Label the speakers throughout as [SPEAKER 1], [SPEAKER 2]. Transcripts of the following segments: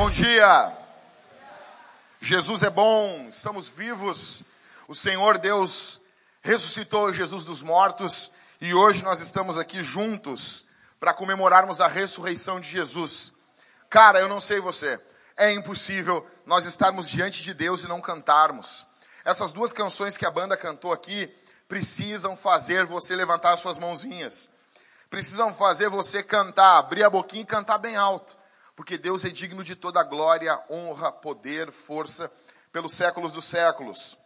[SPEAKER 1] Bom dia. Jesus é bom, estamos vivos. O Senhor Deus ressuscitou Jesus dos mortos e hoje nós estamos aqui juntos para comemorarmos a ressurreição de Jesus. Cara, eu não sei você, é impossível nós estarmos diante de Deus e não cantarmos. Essas duas canções que a banda cantou aqui precisam fazer você levantar as suas mãozinhas. Precisam fazer você cantar, abrir a boquinha e cantar bem alto porque Deus é digno de toda glória, honra, poder, força, pelos séculos dos séculos.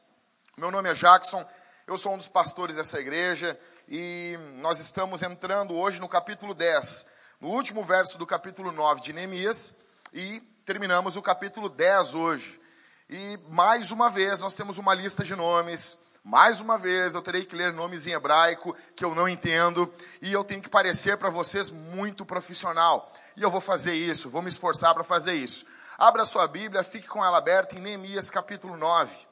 [SPEAKER 1] Meu nome é Jackson, eu sou um dos pastores dessa igreja e nós estamos entrando hoje no capítulo 10, no último verso do capítulo 9 de Neemias e terminamos o capítulo 10 hoje. E mais uma vez nós temos uma lista de nomes, mais uma vez eu terei que ler nomes em hebraico que eu não entendo e eu tenho que parecer para vocês muito profissional. E eu vou fazer isso, vou me esforçar para fazer isso. Abra sua Bíblia, fique com ela aberta em Neemias capítulo 9.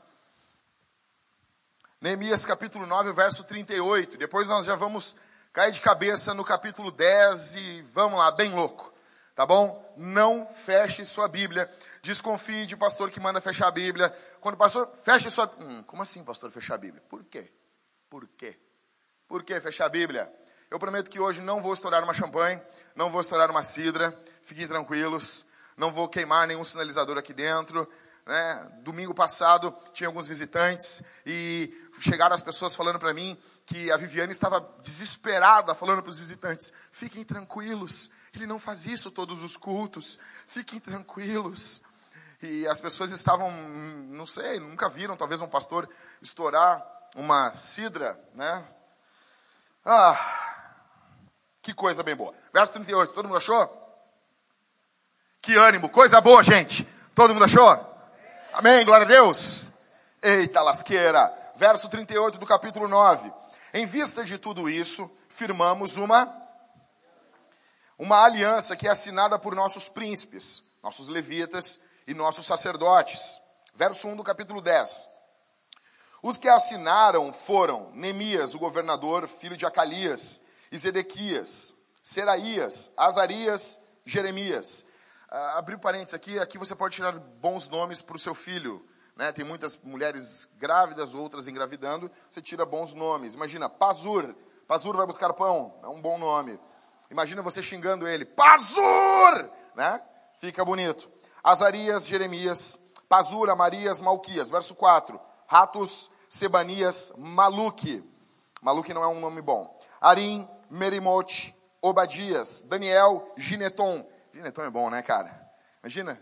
[SPEAKER 1] Neemias capítulo 9, verso 38. Depois nós já vamos cair de cabeça no capítulo 10 e vamos lá, bem louco. Tá bom? Não feche sua Bíblia. Desconfie de pastor que manda fechar a Bíblia. Quando o pastor feche sua. Hum, como assim, pastor, fechar a Bíblia? Por quê? Por quê? Por que fechar a Bíblia? Eu prometo que hoje não vou estourar uma champanhe, não vou estourar uma cidra, fiquem tranquilos, não vou queimar nenhum sinalizador aqui dentro. Né? Domingo passado tinha alguns visitantes e chegaram as pessoas falando para mim que a Viviane estava desesperada falando para os visitantes: fiquem tranquilos, ele não faz isso todos os cultos, fiquem tranquilos. E as pessoas estavam, não sei, nunca viram talvez um pastor estourar uma cidra, né? Ah, que coisa bem boa. Verso 38, todo mundo achou? Que ânimo, coisa boa, gente. Todo mundo achou? Amém, glória a Deus. Eita lasqueira. Verso 38 do capítulo 9. Em vista de tudo isso, firmamos uma uma aliança que é assinada por nossos príncipes, nossos levitas e nossos sacerdotes. Verso 1 do capítulo 10. Os que assinaram foram Neemias, o governador, filho de Acalias, e Zedequias, Seraías, Azarias, Jeremias. Ah, abri parênteses aqui, aqui você pode tirar bons nomes para o seu filho. Né? Tem muitas mulheres grávidas, outras engravidando, você tira bons nomes. Imagina, Pazur, Pazur vai buscar pão, é um bom nome. Imagina você xingando ele, Pazur! Né? Fica bonito. Azarias, Jeremias, Pazur, Amarias, Malquias. Verso 4. Ratos, Sebanias, Maluque. Maluque não é um nome bom. Arim, Merimote, Obadias, Daniel, Gineton. Gineton é bom, né, cara? Imagina.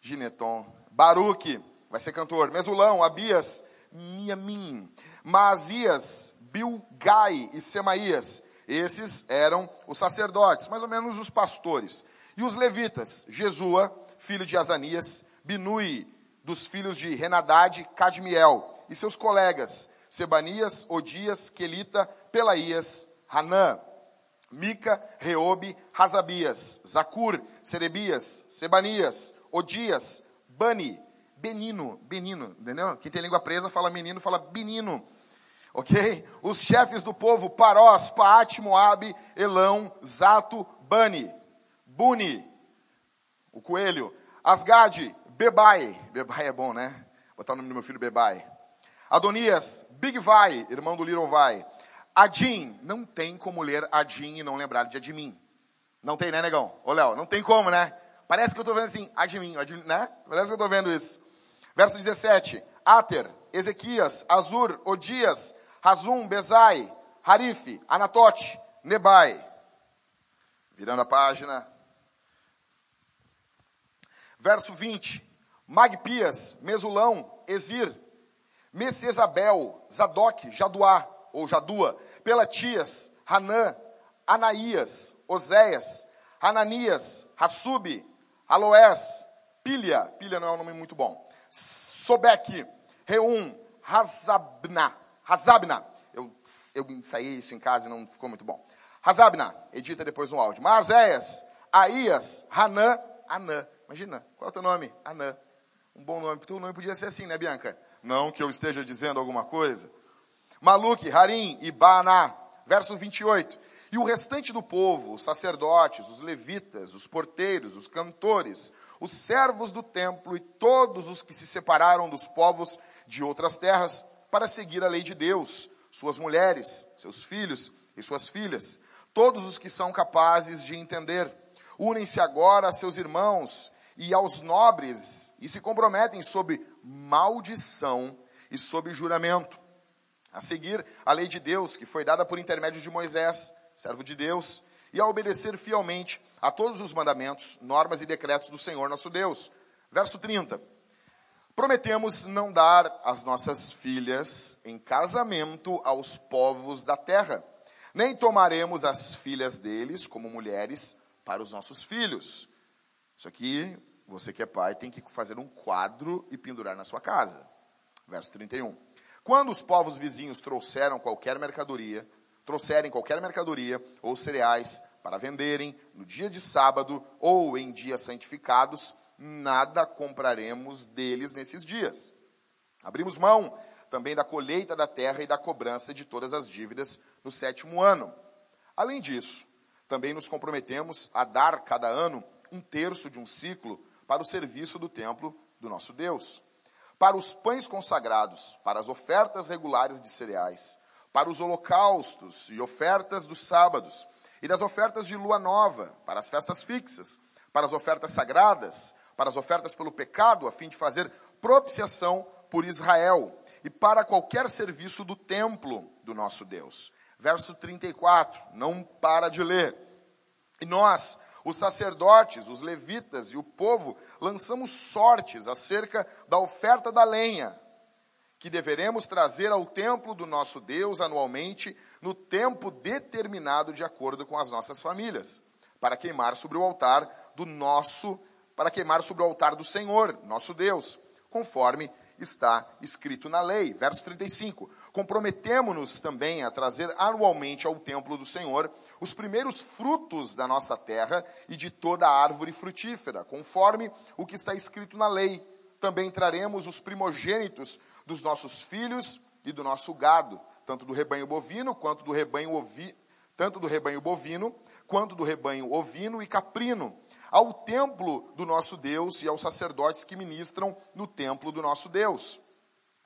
[SPEAKER 1] Gineton. Baruque, vai ser cantor. Mesulão, Abias, Miamim. Maazias, Bilgai e Semaías. Esses eram os sacerdotes, mais ou menos os pastores. E os levitas, Jesua, filho de Azanias, Binui, dos filhos de Renadade, Cadmiel, e seus colegas, Sebanias, Odias, Quelita, Pelaías, Hanã, Mica, Reobe, Razabias, Zacur, Serebias, Sebanias, Odias, Bani, Benino, Benino, entendeu? Quem tem língua presa fala menino, fala benino. Ok? Os chefes do povo, Parós, Paate, Moabe, Elão, Zato, Bani, Buni, o coelho, Asgade, Bebai, Bebai é bom, né? Botar o nome do meu filho Bebai. Adonias, Bigvai, irmão do Little Vai. Adim, não tem como ler Adim e não lembrar de Admin. Não tem, né, negão? Ô, Léo, não tem como, né? Parece que eu estou vendo assim, Admin, Admin, né? Parece que eu estou vendo isso. Verso 17. Ater, Ezequias, Azur, Odias, Razum, Bezai, Harife, Anatote, Nebai. Virando a página. Verso 20. Magpias, Mesulão, Ezir, Messesabel, Zadok, Jaduá, ou Jadua, Pelatias, Hanã, Anaías, Oséias, Hananias, Hassub, Aloés, Pilha, Pilha não é um nome muito bom, Sobeque, Reum, Hazabna, Hazabna, eu, eu ensaiei isso em casa e não ficou muito bom. Hazabna, edita depois no áudio. Maazéias, Aías, Hanã, Anã. Imagina, qual é o teu nome? Anã. Um bom nome. Teu nome podia ser assim, né, Bianca? Não que eu esteja dizendo alguma coisa. Maluque, Harim e Baná. Verso 28. E o restante do povo, os sacerdotes, os levitas, os porteiros, os cantores, os servos do templo e todos os que se separaram dos povos de outras terras para seguir a lei de Deus, suas mulheres, seus filhos e suas filhas, todos os que são capazes de entender. Unem-se agora a seus irmãos e aos nobres e se comprometem sob maldição e sob juramento a seguir a lei de Deus que foi dada por intermédio de Moisés, servo de Deus, e a obedecer fielmente a todos os mandamentos, normas e decretos do Senhor nosso Deus. Verso 30. Prometemos não dar as nossas filhas em casamento aos povos da terra, nem tomaremos as filhas deles como mulheres para os nossos filhos. Isso aqui, você que é pai, tem que fazer um quadro e pendurar na sua casa. Verso 31. Quando os povos vizinhos trouxeram qualquer mercadoria, trouxerem qualquer mercadoria ou cereais para venderem no dia de sábado ou em dias santificados, nada compraremos deles nesses dias. Abrimos mão também da colheita da terra e da cobrança de todas as dívidas no sétimo ano. Além disso, também nos comprometemos a dar cada ano um terço de um ciclo para o serviço do templo do nosso Deus, para os pães consagrados, para as ofertas regulares de cereais, para os holocaustos e ofertas dos sábados, e das ofertas de lua nova, para as festas fixas, para as ofertas sagradas, para as ofertas pelo pecado, a fim de fazer propiciação por Israel, e para qualquer serviço do templo do nosso Deus. Verso 34, não para de ler. E nós, os sacerdotes, os levitas e o povo, lançamos sortes acerca da oferta da lenha, que deveremos trazer ao templo do nosso Deus anualmente, no tempo determinado de acordo com as nossas famílias, para queimar sobre o altar do nosso, para queimar sobre o altar do Senhor, nosso Deus, conforme está escrito na lei. Verso 35. Comprometemo-nos também a trazer anualmente ao templo do Senhor os primeiros frutos da nossa terra e de toda a árvore frutífera, conforme o que está escrito na lei. Também traremos os primogênitos dos nossos filhos e do nosso gado, tanto do rebanho bovino quanto do rebanho ovi, tanto do rebanho bovino quanto do rebanho ovino e caprino, ao templo do nosso Deus e aos sacerdotes que ministram no templo do nosso Deus.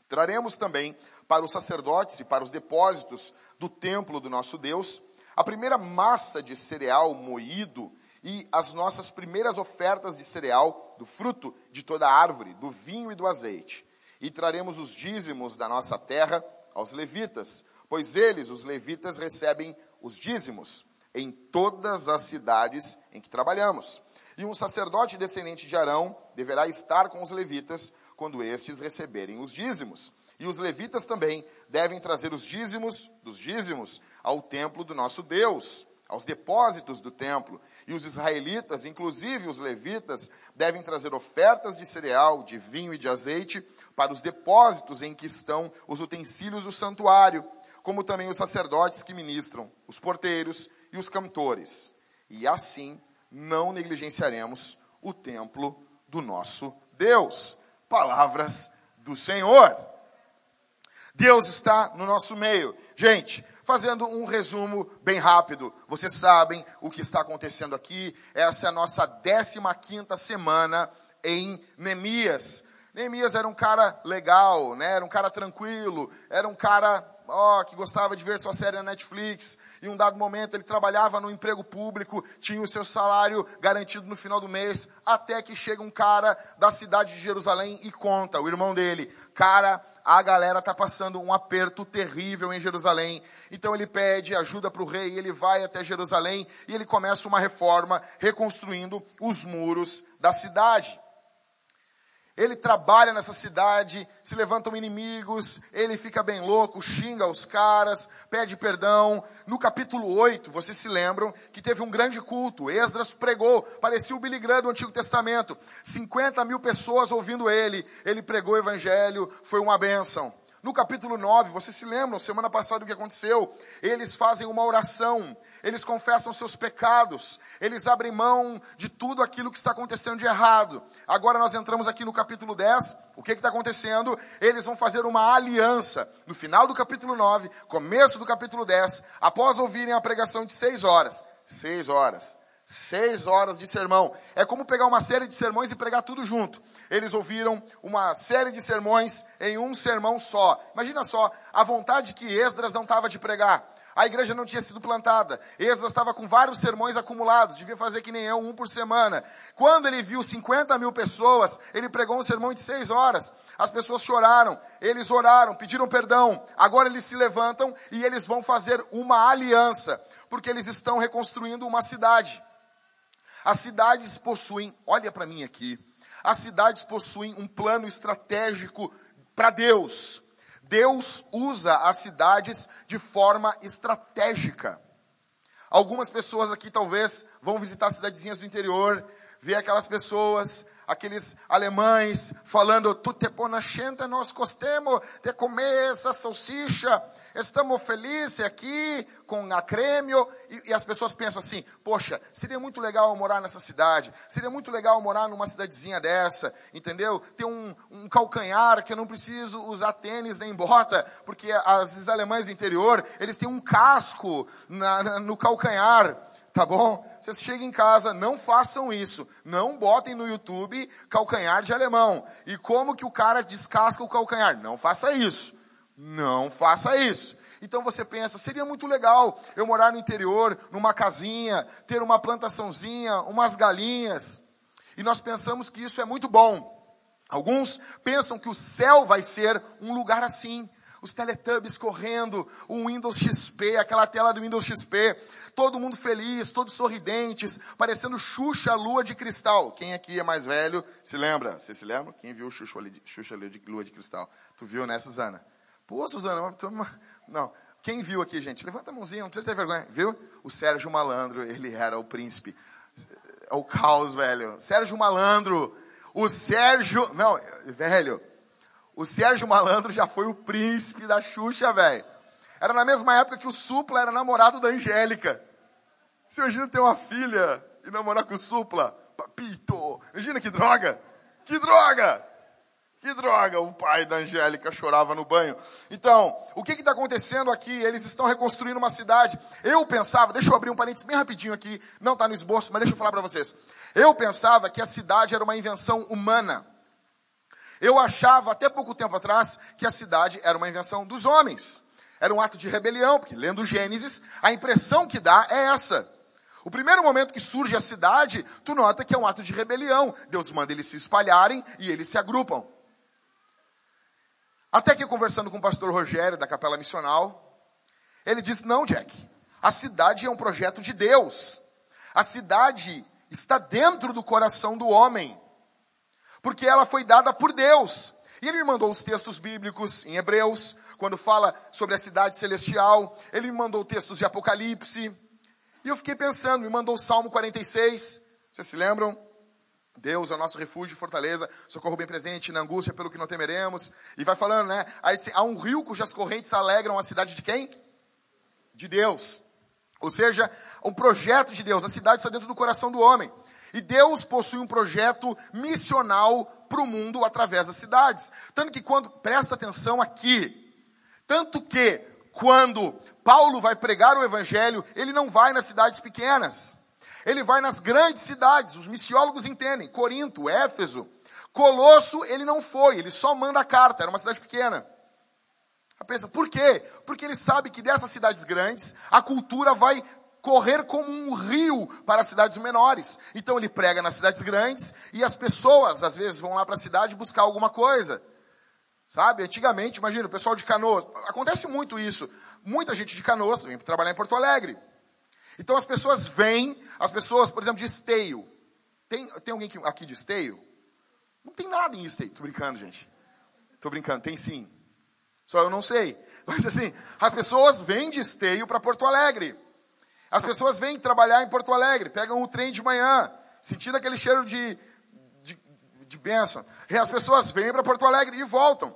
[SPEAKER 1] Traremos também para os sacerdotes e para os depósitos do templo do nosso Deus a primeira massa de cereal moído e as nossas primeiras ofertas de cereal, do fruto de toda a árvore, do vinho e do azeite. E traremos os dízimos da nossa terra aos levitas, pois eles, os levitas, recebem os dízimos em todas as cidades em que trabalhamos. E um sacerdote descendente de Arão deverá estar com os levitas quando estes receberem os dízimos. E os levitas também devem trazer os dízimos dos dízimos ao templo do nosso Deus, aos depósitos do templo. E os israelitas, inclusive os levitas, devem trazer ofertas de cereal, de vinho e de azeite para os depósitos em que estão os utensílios do santuário, como também os sacerdotes que ministram, os porteiros e os cantores. E assim não negligenciaremos o templo do nosso Deus. Palavras do Senhor. Deus está no nosso meio. Gente, fazendo um resumo bem rápido, vocês sabem o que está acontecendo aqui. Essa é a nossa 15 quinta semana em Neemias. Neemias era um cara legal, né? Era um cara tranquilo, era um cara ó, que gostava de ver sua série na Netflix. Em um dado momento ele trabalhava no emprego público, tinha o seu salário garantido no final do mês, até que chega um cara da cidade de Jerusalém e conta, o irmão dele, cara, a galera tá passando um aperto terrível em Jerusalém. Então ele pede ajuda para o rei, ele vai até Jerusalém e ele começa uma reforma reconstruindo os muros da cidade. Ele trabalha nessa cidade, se levantam inimigos, ele fica bem louco, xinga os caras, pede perdão. No capítulo 8, vocês se lembram que teve um grande culto. Esdras pregou, parecia o Billy Graham do Antigo Testamento. 50 mil pessoas ouvindo ele. Ele pregou o evangelho, foi uma bênção. No capítulo 9, vocês se lembram, semana passada o que aconteceu? Eles fazem uma oração, eles confessam seus pecados, eles abrem mão de tudo aquilo que está acontecendo de errado. Agora nós entramos aqui no capítulo 10, o que está acontecendo? Eles vão fazer uma aliança. No final do capítulo 9, começo do capítulo 10, após ouvirem a pregação de seis horas. Seis horas. Seis horas de sermão. É como pegar uma série de sermões e pregar tudo junto eles ouviram uma série de sermões em um sermão só. Imagina só, a vontade que Esdras não estava de pregar. A igreja não tinha sido plantada. Esdras estava com vários sermões acumulados, devia fazer que nem eu, um por semana. Quando ele viu 50 mil pessoas, ele pregou um sermão de seis horas. As pessoas choraram, eles oraram, pediram perdão. Agora eles se levantam e eles vão fazer uma aliança, porque eles estão reconstruindo uma cidade. As cidades possuem, olha para mim aqui, as cidades possuem um plano estratégico para Deus. Deus usa as cidades de forma estratégica. Algumas pessoas aqui talvez vão visitar cidadezinhas do interior, ver aquelas pessoas, aqueles alemães falando, tu te ponachenta, nós gostemos de comer essa salsicha, estamos felizes aqui com a Crêmio, e, e, as pessoas pensam assim, poxa, seria muito legal morar nessa cidade, seria muito legal morar numa cidadezinha dessa, entendeu? Ter um, um calcanhar que eu não preciso usar tênis nem bota, porque as alemães do interior, eles têm um casco na, na, no calcanhar, tá bom? Vocês chegam em casa, não façam isso. Não botem no YouTube calcanhar de alemão. E como que o cara descasca o calcanhar? Não faça isso. Não faça isso. Então você pensa, seria muito legal eu morar no interior, numa casinha, ter uma plantaçãozinha, umas galinhas. E nós pensamos que isso é muito bom. Alguns pensam que o céu vai ser um lugar assim. Os Teletubbies correndo, o Windows XP, aquela tela do Windows XP, todo mundo feliz, todos sorridentes, parecendo Xuxa Lua de Cristal. Quem aqui é mais velho se lembra? Você se lembra? Quem viu Xuxa, Xuxa Lua de Cristal? Tu viu, né, Suzana? Pô, Suzana, não. Quem viu aqui, gente? Levanta a mãozinha, não precisa ter vergonha. Viu? O Sérgio Malandro, ele era o príncipe. É o caos, velho. Sérgio Malandro. O Sérgio. Não, velho. O Sérgio Malandro já foi o príncipe da Xuxa, velho. Era na mesma época que o Supla era namorado da Angélica. Você imagina ter uma filha e namorar com o Supla? Papito. Imagina que droga. Que droga! Que droga, o pai da Angélica chorava no banho. Então, o que está acontecendo aqui? Eles estão reconstruindo uma cidade. Eu pensava, deixa eu abrir um parênteses bem rapidinho aqui, não está no esboço, mas deixa eu falar para vocês. Eu pensava que a cidade era uma invenção humana. Eu achava, até pouco tempo atrás, que a cidade era uma invenção dos homens. Era um ato de rebelião, porque lendo Gênesis, a impressão que dá é essa. O primeiro momento que surge a cidade, tu nota que é um ato de rebelião. Deus manda eles se espalharem e eles se agrupam. Até que conversando com o pastor Rogério da Capela Missional, ele disse: Não, Jack, a cidade é um projeto de Deus. A cidade está dentro do coração do homem, porque ela foi dada por Deus. E ele me mandou os textos bíblicos em Hebreus, quando fala sobre a cidade celestial. Ele me mandou textos de Apocalipse. E eu fiquei pensando, me mandou o Salmo 46. Vocês se lembram? Deus é o nosso refúgio e fortaleza, socorro bem presente na angústia pelo que não temeremos. E vai falando, né? Aí há um rio cujas correntes alegram a cidade de quem? De Deus. Ou seja, um projeto de Deus. A cidade está dentro do coração do homem. E Deus possui um projeto missional para o mundo através das cidades. Tanto que quando, presta atenção aqui, tanto que quando Paulo vai pregar o evangelho, ele não vai nas cidades pequenas. Ele vai nas grandes cidades, os missiólogos entendem, Corinto, Éfeso. Colosso ele não foi, ele só manda a carta, era uma cidade pequena. Pensa, por quê? Porque ele sabe que dessas cidades grandes, a cultura vai correr como um rio para as cidades menores. Então ele prega nas cidades grandes e as pessoas às vezes vão lá para a cidade buscar alguma coisa. Sabe? Antigamente, imagina, o pessoal de Canoas, acontece muito isso. Muita gente de Canoas vem trabalhar em Porto Alegre. Então as pessoas vêm, as pessoas, por exemplo, de esteio. Tem, tem alguém aqui de esteio? Não tem nada em esteio. Tô brincando, gente. Tô brincando, tem sim. Só eu não sei. Mas assim, as pessoas vêm de esteio para Porto Alegre. As pessoas vêm trabalhar em Porto Alegre, pegam o trem de manhã, sentindo aquele cheiro de, de, de bênção. E as pessoas vêm para Porto Alegre e voltam.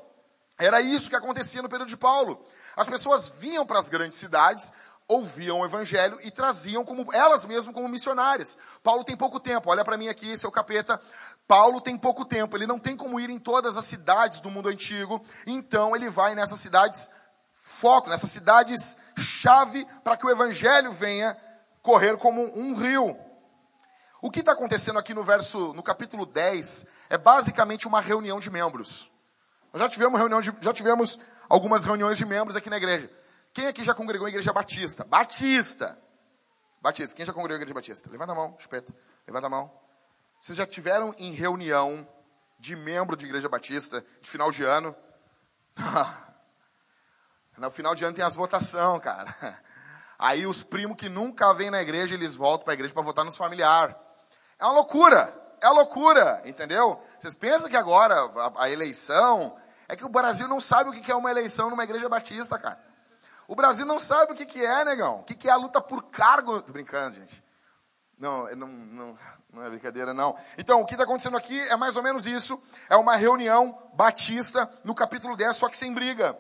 [SPEAKER 1] Era isso que acontecia no período de Paulo. As pessoas vinham para as grandes cidades, ouviam o evangelho e traziam como elas mesmas como missionárias. Paulo tem pouco tempo, olha para mim aqui, o capeta. Paulo tem pouco tempo, ele não tem como ir em todas as cidades do mundo antigo, então ele vai nessas cidades foco, nessas cidades chave para que o evangelho venha correr como um rio. O que está acontecendo aqui no verso, no capítulo 10, é basicamente uma reunião de membros. Nós já tivemos reunião de, já tivemos algumas reuniões de membros aqui na igreja. Quem aqui já congregou em igreja batista? Batista. Batista. Quem já congregou em igreja batista? Levanta a mão, espeta. Levanta a mão. Vocês já tiveram em reunião de membro de igreja batista de final de ano? no final de ano tem as votações, cara. Aí os primos que nunca vêm na igreja, eles voltam para a igreja para votar nos familiares. É uma loucura. É uma loucura, entendeu? Vocês pensam que agora a, a eleição é que o Brasil não sabe o que é uma eleição numa igreja batista, cara. O Brasil não sabe o que é, negão. O que é a luta por cargo. Tô brincando, gente. Não, não, não, não é brincadeira, não. Então, o que está acontecendo aqui é mais ou menos isso. É uma reunião batista no capítulo 10, só que sem briga.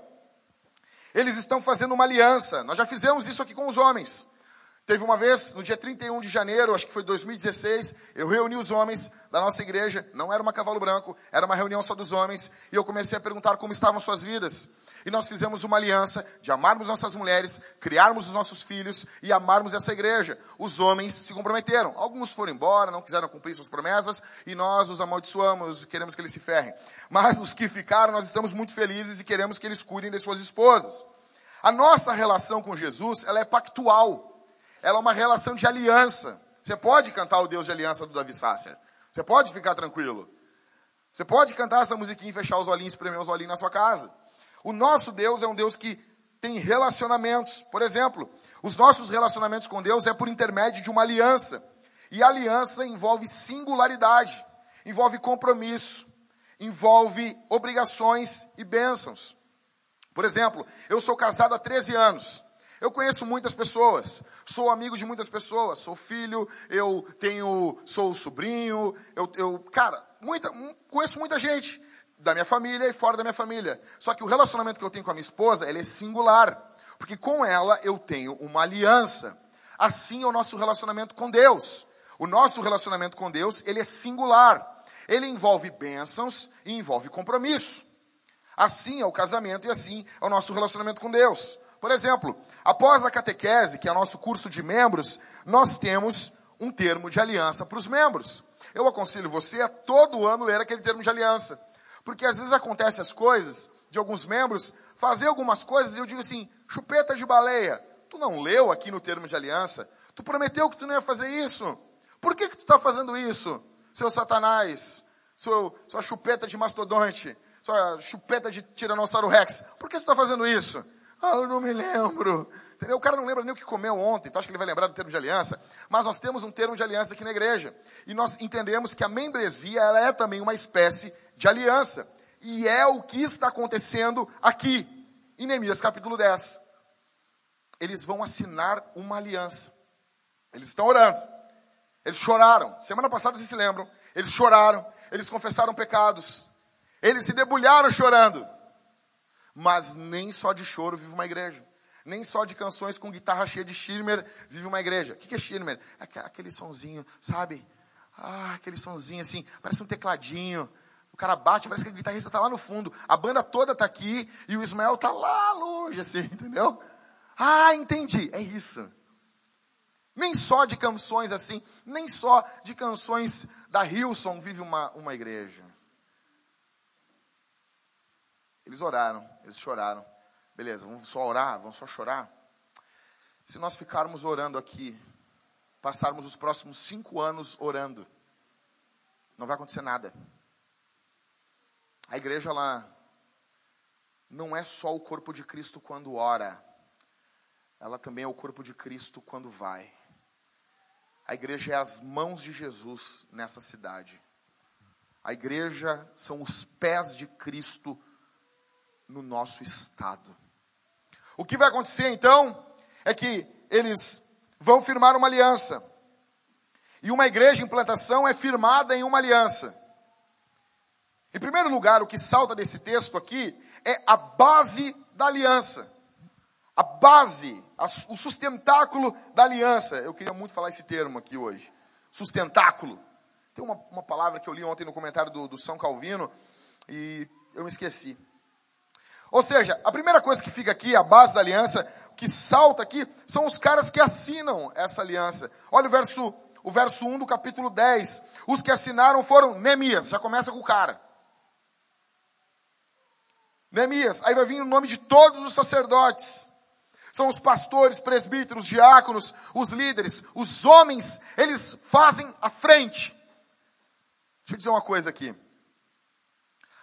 [SPEAKER 1] Eles estão fazendo uma aliança. Nós já fizemos isso aqui com os homens. Teve uma vez, no dia 31 de janeiro, acho que foi 2016, eu reuni os homens da nossa igreja, não era uma cavalo branco, era uma reunião só dos homens, e eu comecei a perguntar como estavam suas vidas. E nós fizemos uma aliança de amarmos nossas mulheres, criarmos os nossos filhos e amarmos essa igreja. Os homens se comprometeram. Alguns foram embora, não quiseram cumprir suas promessas, e nós os amaldiçoamos, queremos que eles se ferrem. Mas os que ficaram, nós estamos muito felizes e queremos que eles cuidem de suas esposas. A nossa relação com Jesus, ela é pactual. Ela é uma relação de aliança. Você pode cantar o Deus de aliança do Davi Sasser. Você pode ficar tranquilo. Você pode cantar essa musiquinha e fechar os olhinhos, espremer os olhinhos na sua casa. O nosso Deus é um Deus que tem relacionamentos. Por exemplo, os nossos relacionamentos com Deus é por intermédio de uma aliança. E aliança envolve singularidade, envolve compromisso, envolve obrigações e bênçãos. Por exemplo, eu sou casado há 13 anos. Eu conheço muitas pessoas, sou amigo de muitas pessoas, sou filho, eu tenho, sou sobrinho, eu, eu cara, muita, conheço muita gente da minha família e fora da minha família. Só que o relacionamento que eu tenho com a minha esposa, ele é singular, porque com ela eu tenho uma aliança. Assim é o nosso relacionamento com Deus. O nosso relacionamento com Deus, ele é singular. Ele envolve bênçãos e envolve compromisso. Assim é o casamento e assim é o nosso relacionamento com Deus. Por exemplo, após a catequese, que é o nosso curso de membros, nós temos um termo de aliança para os membros. Eu aconselho você a todo ano ler aquele termo de aliança. Porque às vezes acontecem as coisas de alguns membros fazer algumas coisas e eu digo assim, chupeta de baleia. Tu não leu aqui no termo de aliança? Tu prometeu que tu não ia fazer isso. Por que, que tu está fazendo isso, seu satanás? Seu, sua chupeta de mastodonte? Sua chupeta de tiranossauro rex? Por que tu está fazendo isso? Ah, eu não me lembro. Entendeu? O cara não lembra nem o que comeu ontem, então acho que ele vai lembrar do termo de aliança. Mas nós temos um termo de aliança aqui na igreja. E nós entendemos que a membresia ela é também uma espécie de aliança. E é o que está acontecendo aqui, em Neemias capítulo 10. Eles vão assinar uma aliança. Eles estão orando. Eles choraram. Semana passada vocês se lembram. Eles choraram. Eles confessaram pecados. Eles se debulharam chorando. Mas nem só de choro vive uma igreja. Nem só de canções com guitarra cheia de shimmer vive uma igreja. O que é shimmer? É aquele sonzinho, sabe? Ah, aquele sonzinho assim, parece um tecladinho. O cara bate, parece que a guitarrista está lá no fundo. A banda toda está aqui e o Ismael está lá longe, assim, entendeu? Ah, entendi. É isso. Nem só de canções assim, nem só de canções da Hilson vive uma, uma igreja. Eles oraram, eles choraram. Beleza, vamos só orar, vamos só chorar. Se nós ficarmos orando aqui, passarmos os próximos cinco anos orando, não vai acontecer nada. A igreja lá não é só o corpo de Cristo quando ora, ela também é o corpo de Cristo quando vai. A igreja é as mãos de Jesus nessa cidade. A igreja são os pés de Cristo no nosso estado. O que vai acontecer então é que eles vão firmar uma aliança. E uma igreja em plantação é firmada em uma aliança. Em primeiro lugar, o que salta desse texto aqui é a base da aliança. A base, o sustentáculo da aliança. Eu queria muito falar esse termo aqui hoje. Sustentáculo. Tem uma, uma palavra que eu li ontem no comentário do, do São Calvino e eu me esqueci. Ou seja, a primeira coisa que fica aqui, a base da aliança, que salta aqui, são os caras que assinam essa aliança. Olha o verso, o verso 1 do capítulo 10. Os que assinaram foram Neemias, já começa com o cara. Neemias, aí vai vir o nome de todos os sacerdotes. São os pastores, presbíteros, diáconos, os líderes, os homens, eles fazem a frente. Deixa eu dizer uma coisa aqui.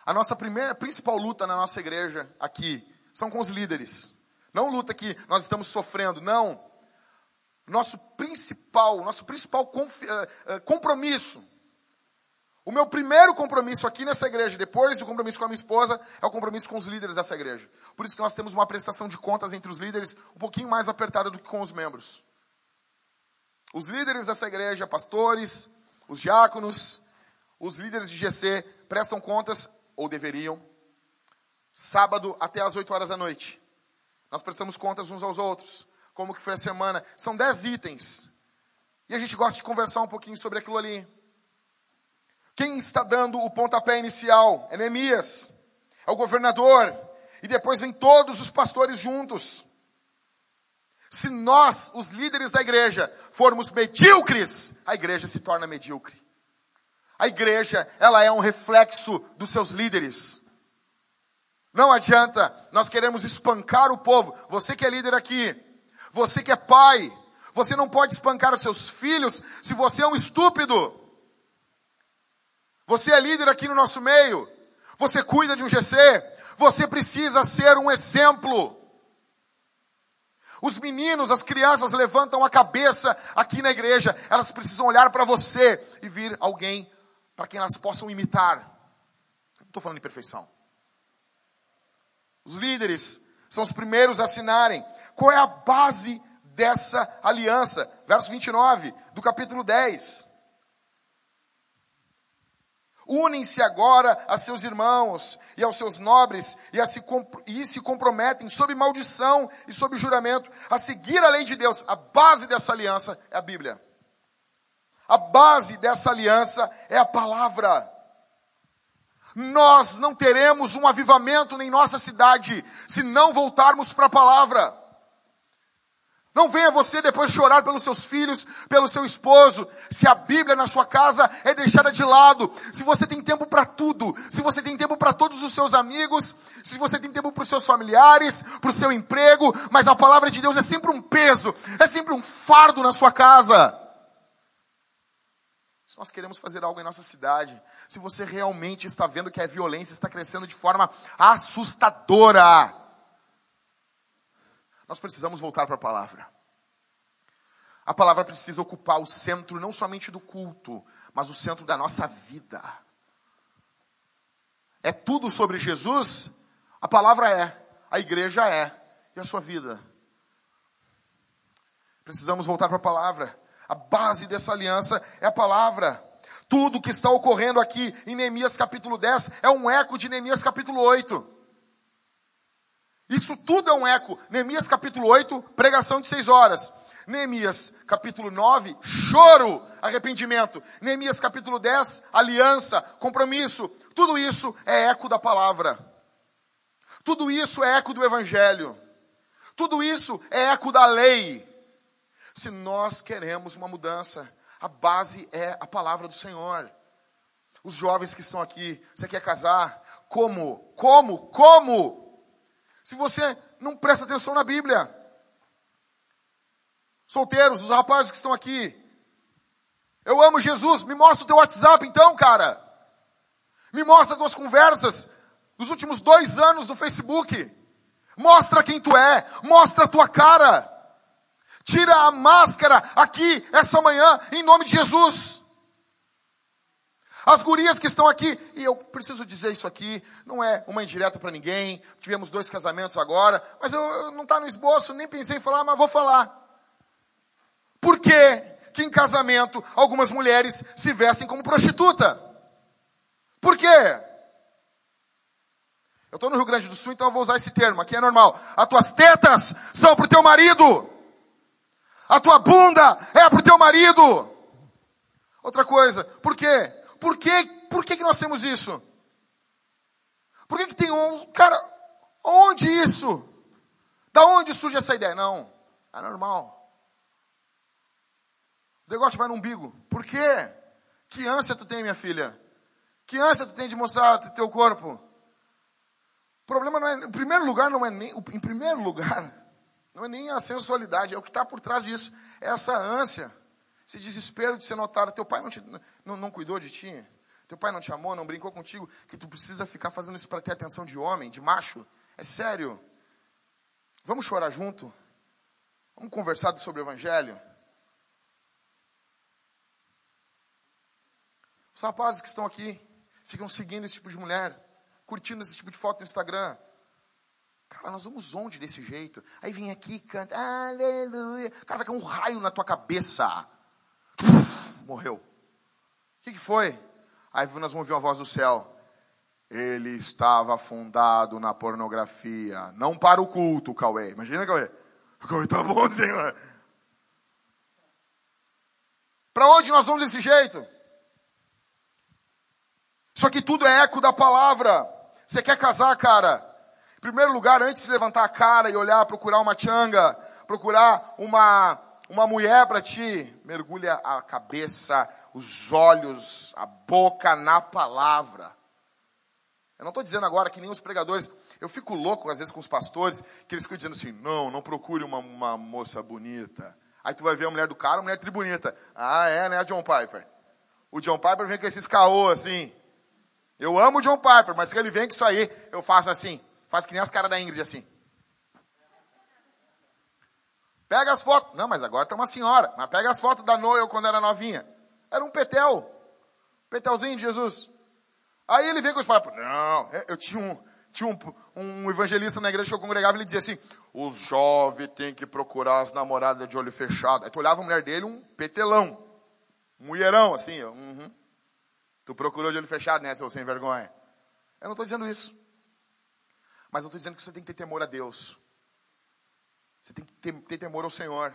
[SPEAKER 1] A nossa primeira, principal luta na nossa igreja aqui são com os líderes. Não luta que nós estamos sofrendo, não. Nosso principal, nosso principal eh, eh, compromisso. O meu primeiro compromisso aqui nessa igreja, depois do compromisso com a minha esposa, é o compromisso com os líderes dessa igreja. Por isso que nós temos uma prestação de contas entre os líderes um pouquinho mais apertada do que com os membros. Os líderes dessa igreja, pastores, os diáconos, os líderes de GC prestam contas ou deveriam, sábado até as 8 horas da noite. Nós prestamos contas uns aos outros, como que foi a semana. São 10 itens. E a gente gosta de conversar um pouquinho sobre aquilo ali. Quem está dando o pontapé inicial? É Neemias, é o governador, e depois vem todos os pastores juntos. Se nós, os líderes da igreja, formos medíocres, a igreja se torna medíocre. A igreja, ela é um reflexo dos seus líderes. Não adianta, nós queremos espancar o povo. Você que é líder aqui, você que é pai, você não pode espancar os seus filhos se você é um estúpido. Você é líder aqui no nosso meio, você cuida de um GC, você precisa ser um exemplo. Os meninos, as crianças levantam a cabeça aqui na igreja, elas precisam olhar para você e vir alguém para que elas possam imitar. Não estou falando de perfeição. Os líderes são os primeiros a assinarem. Qual é a base dessa aliança? Verso 29 do capítulo 10. Unem-se agora a seus irmãos e aos seus nobres e, se, e se comprometem sob maldição e sob juramento a seguir a lei de Deus. A base dessa aliança é a Bíblia. A base dessa aliança é a palavra. Nós não teremos um avivamento em nossa cidade se não voltarmos para a palavra. Não venha você depois chorar pelos seus filhos, pelo seu esposo, se a Bíblia na sua casa é deixada de lado, se você tem tempo para tudo, se você tem tempo para todos os seus amigos, se você tem tempo para os seus familiares, para o seu emprego, mas a palavra de Deus é sempre um peso, é sempre um fardo na sua casa. Se nós queremos fazer algo em nossa cidade, se você realmente está vendo que a violência está crescendo de forma assustadora, nós precisamos voltar para a palavra. A palavra precisa ocupar o centro não somente do culto, mas o centro da nossa vida. É tudo sobre Jesus? A palavra é, a igreja é, e a sua vida. Precisamos voltar para a palavra. A base dessa aliança é a palavra. Tudo que está ocorrendo aqui em Neemias capítulo 10 é um eco de Neemias capítulo 8. Isso tudo é um eco. Neemias capítulo 8, pregação de seis horas. Neemias capítulo 9, choro, arrependimento. Neemias capítulo 10, aliança, compromisso. Tudo isso é eco da palavra. Tudo isso é eco do evangelho. Tudo isso é eco da lei. Se nós queremos uma mudança, a base é a palavra do Senhor. Os jovens que estão aqui, você quer casar? Como? Como? Como? Se você não presta atenção na Bíblia. Solteiros, os rapazes que estão aqui. Eu amo Jesus, me mostra o teu WhatsApp então, cara. Me mostra tuas conversas dos últimos dois anos do Facebook. Mostra quem tu é, mostra a tua cara. Tira a máscara aqui, essa manhã, em nome de Jesus. As gurias que estão aqui, e eu preciso dizer isso aqui, não é uma indireta para ninguém, tivemos dois casamentos agora, mas eu, eu não está no esboço, nem pensei em falar, mas vou falar. Por que, que em casamento algumas mulheres se vestem como prostituta? Por quê? Eu estou no Rio Grande do Sul, então eu vou usar esse termo, aqui é normal. As tuas tetas são pro teu marido. A tua bunda é pro teu marido. Outra coisa, por quê? Por quê? Por que, que nós temos isso? Por que, que tem um. Cara, onde isso? Da onde surge essa ideia? Não, é normal. O negócio vai no umbigo. Por quê? Que ânsia tu tem, minha filha? Que ânsia tu tem de mostrar teu corpo? O problema não é, em primeiro lugar, não é nem, em primeiro lugar, não é nem a sensualidade, é o que está por trás disso. É essa ânsia, esse desespero de ser notado. Teu pai não, te, não, não cuidou de ti? Teu pai não te amou, não brincou contigo, que tu precisa ficar fazendo isso para ter atenção de homem, de macho? É sério. Vamos chorar junto? Vamos conversar sobre o Evangelho? Os rapazes que estão aqui ficam seguindo esse tipo de mulher, curtindo esse tipo de foto no Instagram. Cara, nós vamos onde desse jeito? Aí vem aqui, canta, aleluia. Cara, vai cair um raio na tua cabeça. Uf, morreu. O que, que foi? Aí nós vamos ouvir uma voz do céu. Ele estava afundado na pornografia. Não para o culto, Cauê. Imagina, Cauê. O Cauê tá bom, Senhor. Para onde nós vamos desse jeito? Isso aqui tudo é eco da palavra. Você quer casar, cara? Primeiro lugar, antes de levantar a cara e olhar, procurar uma changa, procurar uma, uma mulher para ti, mergulha a cabeça, os olhos, a boca na palavra. Eu não estou dizendo agora que nem os pregadores. Eu fico louco às vezes com os pastores, que eles ficam dizendo assim: não, não procure uma, uma moça bonita. Aí tu vai ver a mulher do cara, a mulher tribunita. Ah, é, né, John Piper? O John Piper vem com esses caô assim. Eu amo o John Piper, mas se ele vem com isso aí, eu faço assim. Faz que nem as caras da Ingrid assim. Pega as fotos. Não, mas agora tá uma senhora. Mas pega as fotos da Noel quando era novinha. Era um petel. Petelzinho de Jesus. Aí ele vem com os papos. Não, é, eu tinha um, tinha um, um evangelista na igreja que eu congregava, ele dizia assim, os jovens têm que procurar as namoradas de olho fechado. Aí tu olhava a mulher dele, um petelão. Um mulherão, assim. Uhum. Tu procurou de olho fechado, né, seu sem vergonha? Eu não estou dizendo isso. Mas eu estou dizendo que você tem que ter temor a Deus. Você tem que ter, ter temor ao Senhor.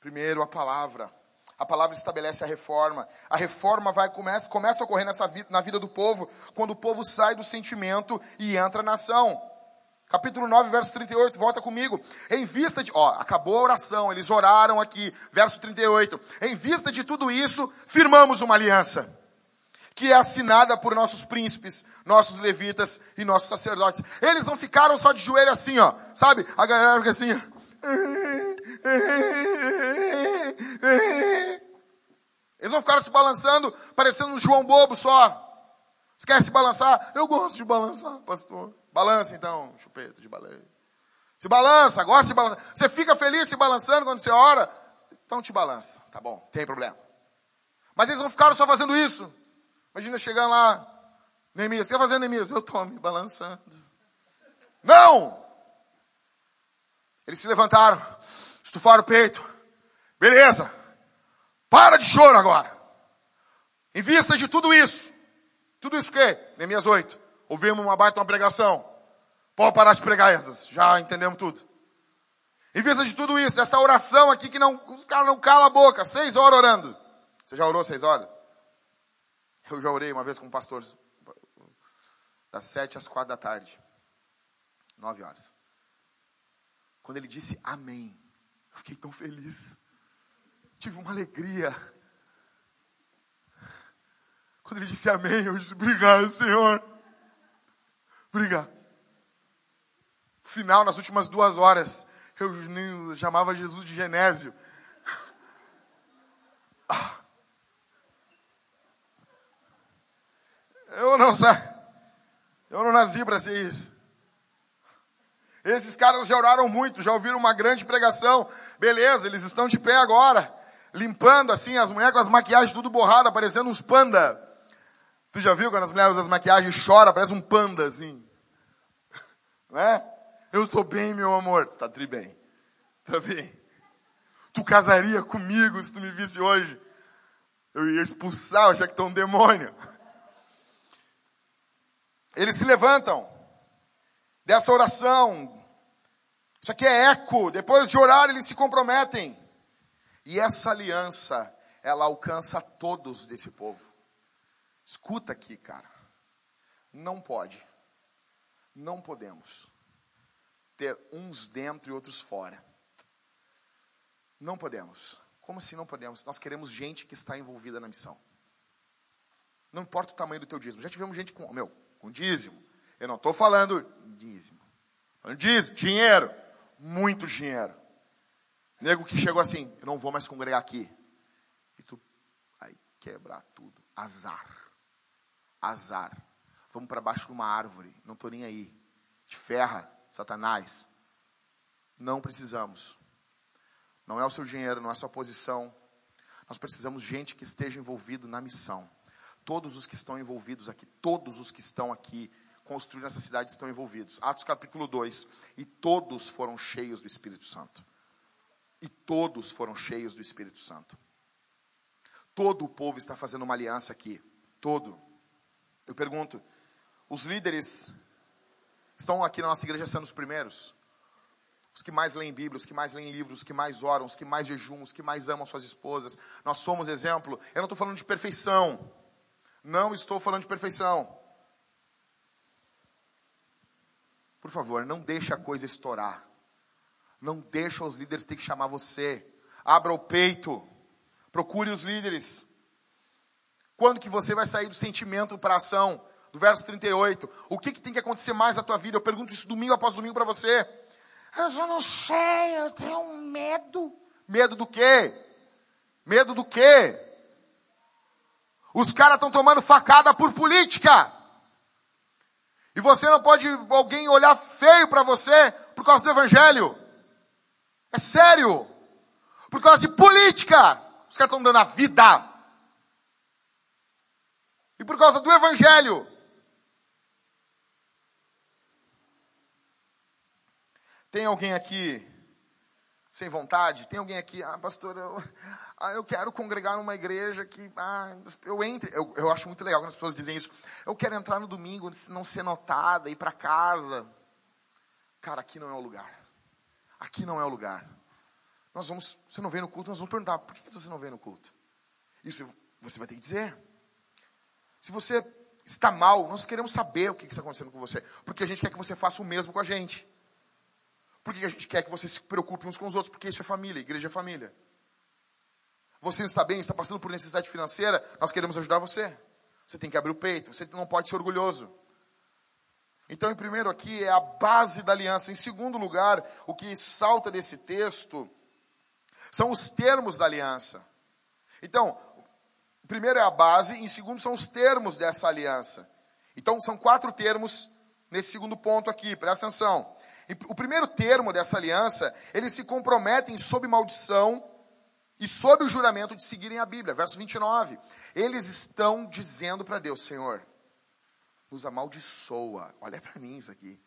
[SPEAKER 1] Primeiro, a palavra. A palavra estabelece a reforma. A reforma vai começa, começa a ocorrer nessa vida, na vida do povo quando o povo sai do sentimento e entra na ação. Capítulo 9, verso 38, volta comigo. Em vista de, ó, acabou a oração, eles oraram aqui, verso 38. Em vista de tudo isso, firmamos uma aliança que é assinada por nossos príncipes, nossos levitas e nossos sacerdotes. Eles não ficaram só de joelho assim, ó, sabe? A galera fica assim. Eles não ficaram se balançando, parecendo um João Bobo só. Quer se balançar? Eu gosto de balançar, pastor. Balança então, chupeta de baleia. Se balança, gosta de balançar. Você fica feliz se balançando quando você ora? Então te balança, tá bom, tem problema. Mas eles não ficaram só fazendo isso. Imagina chegar lá, Neemias, o que está fazendo Neemias? Eu estou me balançando. Não! Eles se levantaram, estufaram o peito. Beleza. Para de choro agora. Em vista de tudo isso. Tudo isso que? Neemias 8. Ouvimos uma baita uma pregação. Pode parar de pregar essas. Já entendemos tudo. Em vista de tudo isso, essa oração aqui que não, os caras não calam a boca. Seis horas orando. Você já orou seis horas? Eu já orei uma vez com um pastor, das sete às quatro da tarde, nove horas. Quando ele disse amém, eu fiquei tão feliz, tive uma alegria. Quando ele disse amém, eu disse obrigado, Senhor. Obrigado. Final, nas últimas duas horas, eu chamava Jesus de Genésio. Eu não sei. Eu não nasci para ser isso. Esses caras já oraram muito, já ouviram uma grande pregação. Beleza, eles estão de pé agora, limpando assim as mulheres com as maquiagens tudo borrada, parecendo uns panda. Tu já viu quando as mulheres usam as maquiagens choram, parece um panda assim. Não é? Eu tô bem, meu amor. Tu tá tri bem. Tá bem. Tu casaria comigo se tu me visse hoje. Eu ia expulsar, já que tu é um demônio. Eles se levantam. dessa oração. Isso aqui é eco. Depois de orar, eles se comprometem. E essa aliança, ela alcança todos desse povo. Escuta aqui, cara. Não pode. Não podemos ter uns dentro e outros fora. Não podemos. Como assim não podemos? Nós queremos gente que está envolvida na missão. Não importa o tamanho do teu dízimo. Já tivemos gente com, meu, com dízimo. Eu não estou falando dízimo. Falando dízimo, dinheiro. Muito dinheiro. Nego que chegou assim, eu não vou mais congregar aqui. E tu vai quebrar tudo. Azar. Azar. Vamos para baixo de uma árvore. Não estou nem aí. De ferra, Satanás. Não precisamos. Não é o seu dinheiro, não é a sua posição. Nós precisamos de gente que esteja envolvido na missão. Todos os que estão envolvidos aqui, todos os que estão aqui construindo essa cidade estão envolvidos. Atos capítulo 2. E todos foram cheios do Espírito Santo. E todos foram cheios do Espírito Santo. Todo o povo está fazendo uma aliança aqui. Todo. Eu pergunto, os líderes estão aqui na nossa igreja sendo os primeiros? Os que mais leem Bíblia, os que mais leem livros, os que mais oram, os que mais jejumam, os que mais amam suas esposas. Nós somos exemplo. Eu não estou falando de perfeição. Não estou falando de perfeição. Por favor, não deixe a coisa estourar. Não deixe os líderes ter que chamar você. Abra o peito. Procure os líderes. Quando que você vai sair do sentimento para a ação? Do verso 38. O que, que tem que acontecer mais na tua vida? Eu pergunto isso domingo após domingo para você. Eu já não sei, eu tenho medo. Medo do quê? Medo do quê? Os caras estão tomando facada por política. E você não pode alguém olhar feio para você por causa do evangelho. É sério. Por causa de política. Os caras estão dando a vida. E por causa do evangelho. Tem alguém aqui sem vontade? Tem alguém aqui, ah, pastor, eu, ah, eu quero congregar numa igreja que, ah, eu entre. Eu, eu acho muito legal quando as pessoas dizem isso. Eu quero entrar no domingo, não ser notada, ir para casa. Cara, aqui não é o lugar. Aqui não é o lugar. Nós vamos, você não vem no culto, nós vamos perguntar, por que você não vem no culto? Isso você vai ter que dizer. Se você está mal, nós queremos saber o que está acontecendo com você. Porque a gente quer que você faça o mesmo com a gente. Por que a gente quer que você se preocupe uns com os outros? Porque isso é família, igreja é família. Você está bem, está passando por necessidade financeira, nós queremos ajudar você. Você tem que abrir o peito, você não pode ser orgulhoso. Então, em primeiro aqui é a base da aliança. Em segundo lugar, o que salta desse texto são os termos da aliança. Então, primeiro é a base, em segundo são os termos dessa aliança. Então, são quatro termos nesse segundo ponto aqui, presta atenção. O primeiro termo dessa aliança, eles se comprometem sob maldição e sob o juramento de seguirem a Bíblia. Verso 29. Eles estão dizendo para Deus, Senhor, nos amaldiçoa. Olha para mim isso aqui.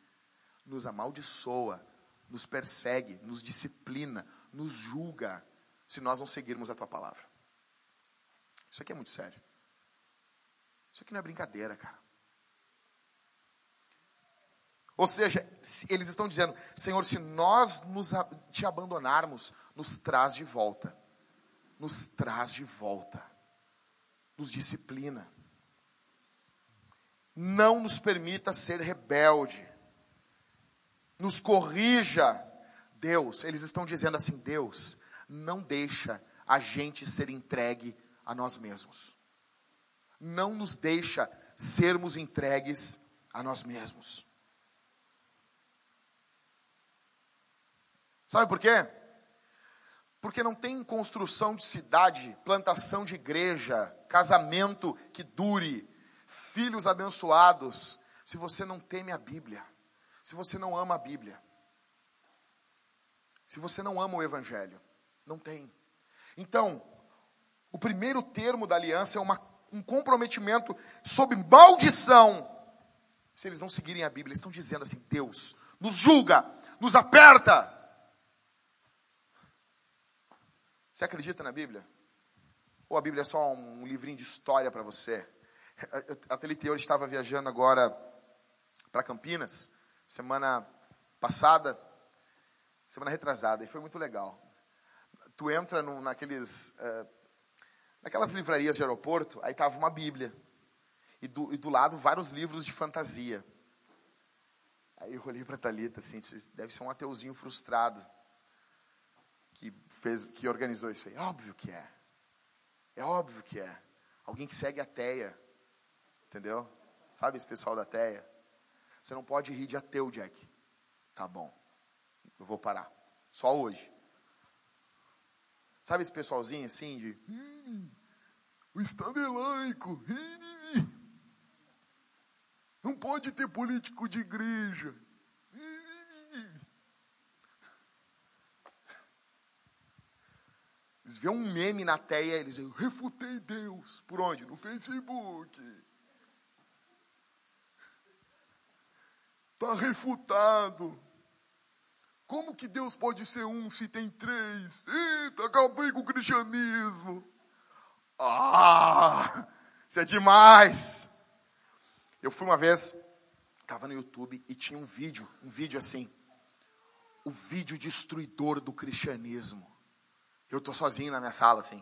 [SPEAKER 1] Nos amaldiçoa, nos persegue, nos disciplina, nos julga, se nós não seguirmos a tua palavra. Isso aqui é muito sério. Isso aqui não é brincadeira, cara. Ou seja, eles estão dizendo: Senhor, se nós nos, te abandonarmos, nos traz de volta. Nos traz de volta. Nos disciplina. Não nos permita ser rebelde. Nos corrija. Deus, eles estão dizendo assim: Deus, não deixa a gente ser entregue a nós mesmos. Não nos deixa sermos entregues a nós mesmos. Sabe por quê? Porque não tem construção de cidade, plantação de igreja, casamento que dure, filhos abençoados, se você não teme a Bíblia, se você não ama a Bíblia, se você não ama o Evangelho. Não tem. Então, o primeiro termo da aliança é uma, um comprometimento sob maldição. Se eles não seguirem a Bíblia, eles estão dizendo assim: Deus nos julga, nos aperta. Você acredita na Bíblia? Ou a Bíblia é só um livrinho de história para você? A Teliteor estava viajando agora para Campinas, semana passada, semana retrasada, e foi muito legal. Tu entra no, naqueles, uh, naquelas livrarias de aeroporto, aí tava uma Bíblia, e do, e do lado vários livros de fantasia. Aí eu olhei para Talita assim, deve ser um ateuzinho frustrado que fez, que organizou isso aí. Óbvio que é. É óbvio que é. Alguém que segue a teia, entendeu? Sabe esse pessoal da teia? Você não pode rir de ateu, Jack. Tá bom. Eu vou parar. Só hoje. Sabe esse pessoalzinho assim de. O Estado é laico. Não pode ter político de igreja. Eles vêem um meme na teia, eles dizem, refutei Deus. Por onde? No Facebook. Está refutado. Como que Deus pode ser um se tem três? Eita, acabei com o cristianismo. Ah, isso é demais. Eu fui uma vez, estava no YouTube e tinha um vídeo, um vídeo assim, o vídeo destruidor do cristianismo. Eu estou sozinho na minha sala assim.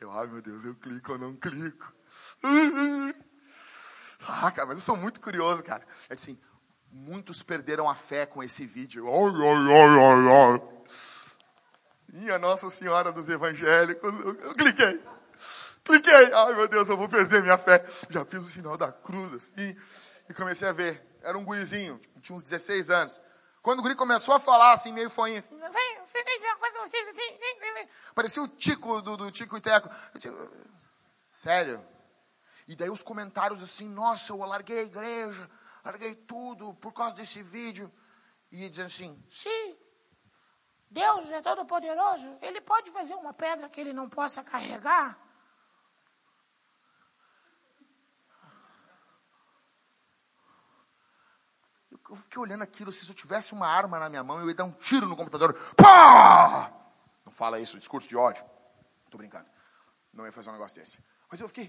[SPEAKER 1] Eu, ai meu Deus, eu clico ou não clico. Ah, cara, mas eu sou muito curioso, cara. É assim, Muitos perderam a fé com esse vídeo. Ai, ai, ai, ai, ai. Minha Nossa Senhora dos Evangélicos. Eu, eu cliquei. Cliquei. Ai, meu Deus, eu vou perder minha fé. Já fiz o sinal da cruz assim. E comecei a ver. Era um gurizinho, tinha uns 16 anos. Quando o guri começou a falar assim, meio foinho, assim, parecia o Tico do, do Tico e Teco. Sério? E daí os comentários assim, nossa, eu larguei a igreja, larguei tudo por causa desse vídeo. E dizendo assim:
[SPEAKER 2] Sim, Deus é todo poderoso, ele pode fazer uma pedra que ele não possa carregar.
[SPEAKER 1] Eu fiquei olhando aquilo, se eu tivesse uma arma na minha mão, eu ia dar um tiro no computador. Pá! Não fala isso, discurso de ódio. Tô brincando. Não ia fazer um negócio desse. Mas eu fiquei,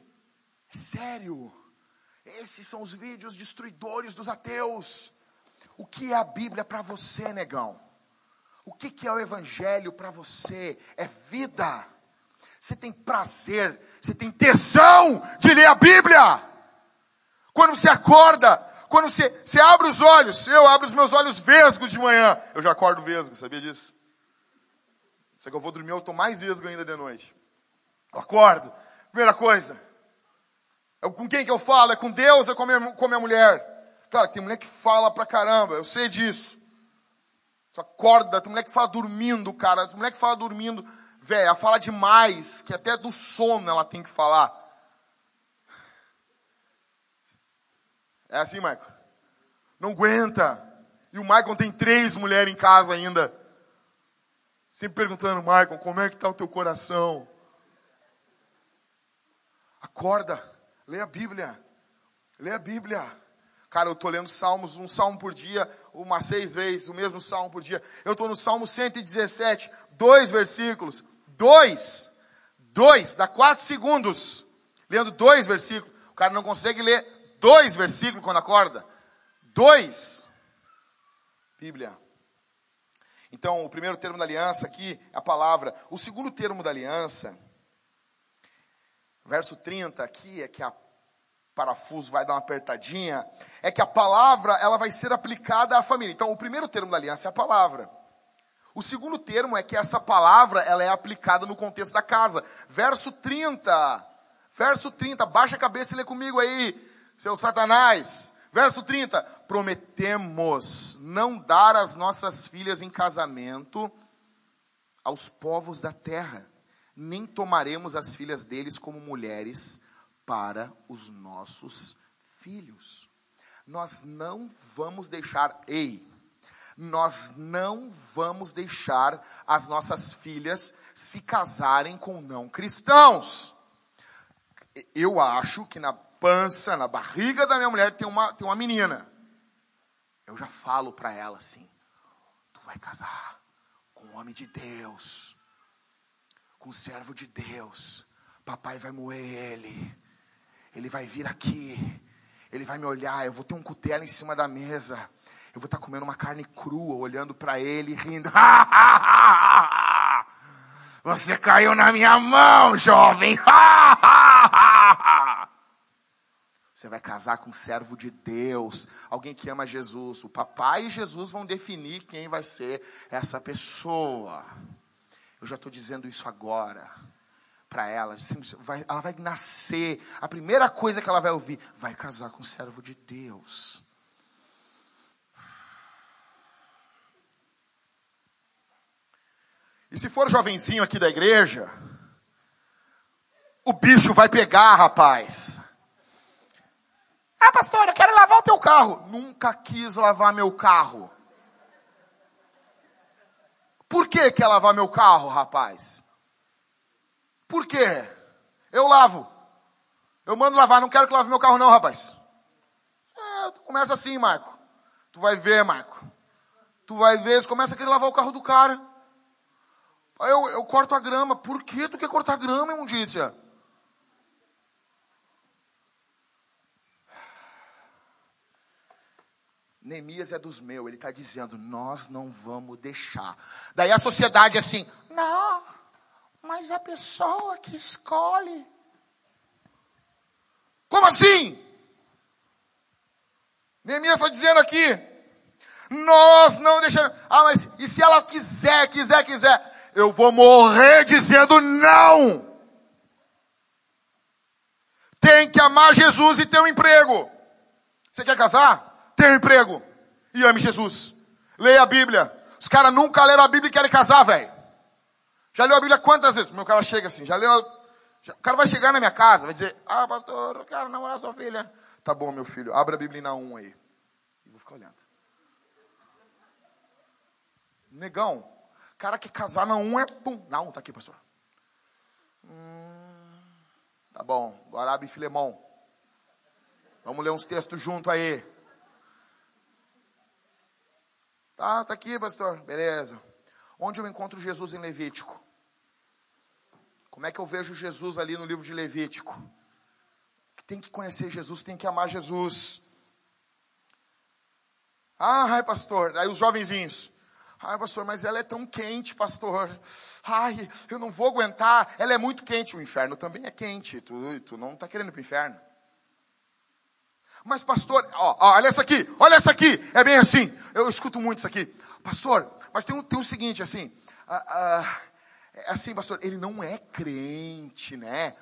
[SPEAKER 1] é sério? Esses são os vídeos destruidores dos ateus. O que é a Bíblia para você, negão? O que, que é o Evangelho para você? É vida. Você tem prazer, você tem tesão de ler a Bíblia. Quando você acorda, quando você, você abre os olhos, eu abro os meus olhos vesgos de manhã, eu já acordo vesgo, sabia disso? Se que eu vou dormir, eu estou mais vesgo ainda de noite. Eu acordo, primeira coisa, é com quem que eu falo? É com Deus ou é com a minha, com a minha mulher? Claro, tem mulher que fala pra caramba, eu sei disso. Você acorda, tem mulher que fala dormindo, cara. Tem mulher que fala dormindo, velho, ela fala demais, que até do sono ela tem que falar. É assim, Michael? Não aguenta. E o Michael tem três mulheres em casa ainda. Sempre perguntando, Michael, como é que está o teu coração? Acorda. Lê a Bíblia. Lê a Bíblia. Cara, eu estou lendo Salmos, um salmo por dia, umas seis vezes, o mesmo salmo por dia. Eu estou no Salmo 117, dois versículos. Dois. Dois. Dá quatro segundos. Lendo dois versículos. O cara não consegue ler dois versículos quando acorda. Dois. Bíblia. Então, o primeiro termo da aliança aqui é a palavra. O segundo termo da aliança verso 30 aqui, é que a parafuso vai dar uma apertadinha, é que a palavra ela vai ser aplicada à família. Então, o primeiro termo da aliança é a palavra. O segundo termo é que essa palavra ela é aplicada no contexto da casa. Verso 30. Verso 30, baixa a cabeça e lê comigo aí, seu Satanás. Verso 30, prometemos não dar as nossas filhas em casamento aos povos da terra nem tomaremos as filhas deles como mulheres para os nossos filhos. Nós não vamos deixar, ei, nós não vamos deixar as nossas filhas se casarem com não cristãos. Eu acho que na pança, na barriga da minha mulher tem uma, tem uma menina. Eu já falo para ela assim: tu vai casar com um homem de Deus com o servo de Deus. Papai vai moer ele. Ele vai vir aqui. Ele vai me olhar. Eu vou ter um cutelo em cima da mesa. Eu vou estar comendo uma carne crua, olhando para ele, rindo. Você caiu na minha mão, jovem. Você vai casar com um servo de Deus, alguém que ama Jesus. O papai e Jesus vão definir quem vai ser essa pessoa. Eu já estou dizendo isso agora para ela. Ela vai nascer. A primeira coisa que ela vai ouvir, vai casar com um servo de Deus. E se for jovenzinho aqui da igreja, o bicho vai pegar, rapaz. Ah, pastor, eu quero lavar o teu carro. Nunca quis lavar meu carro. Por que quer lavar meu carro, rapaz? Por quê? Eu lavo. Eu mando lavar, não quero que lave meu carro não, rapaz. É, começa assim, Marco. Tu vai ver, Marco. Tu vai ver, você começa a querer lavar o carro do cara. Eu, eu corto a grama. Por que tu quer cortar a grama, imundícia? Neemias é dos meus, ele está dizendo, nós não vamos deixar. Daí a sociedade é assim,
[SPEAKER 2] não, mas a pessoa que escolhe.
[SPEAKER 1] Como assim? Neemias está dizendo aqui, nós não deixamos. Ah, mas e se ela quiser, quiser, quiser? Eu vou morrer dizendo não. Tem que amar Jesus e ter um emprego. Você quer casar? Tenha um emprego e ame Jesus. Leia a Bíblia. Os caras nunca leram a Bíblia e querem casar, velho. Já leu a Bíblia quantas vezes? Meu cara chega assim, já leu. Já, o cara vai chegar na minha casa, vai dizer: Ah, pastor, eu quero namorar sua filha. Tá bom, meu filho, abra a Bíblia na 1 aí. E vou ficar olhando. Negão, cara que casar na 1 é pum. Na 1, tá aqui, pastor. Hum, tá bom, agora abre Filemão. Vamos ler uns textos junto aí. Tá, tá aqui, pastor. Beleza. Onde eu encontro Jesus em Levítico? Como é que eu vejo Jesus ali no livro de Levítico? Tem que conhecer Jesus, tem que amar Jesus. Ah, ai, pastor. Aí os jovenzinhos. Ai, pastor, mas ela é tão quente, pastor. Ai, eu não vou aguentar. Ela é muito quente. O inferno também é quente. Tu, tu não está querendo ir para o inferno. Mas pastor, ó, ó, olha essa aqui, olha essa aqui, é bem assim. Eu escuto muito isso aqui. Pastor, mas tem um, tem um seguinte, assim, ah, ah, é assim, pastor, ele não é crente, né?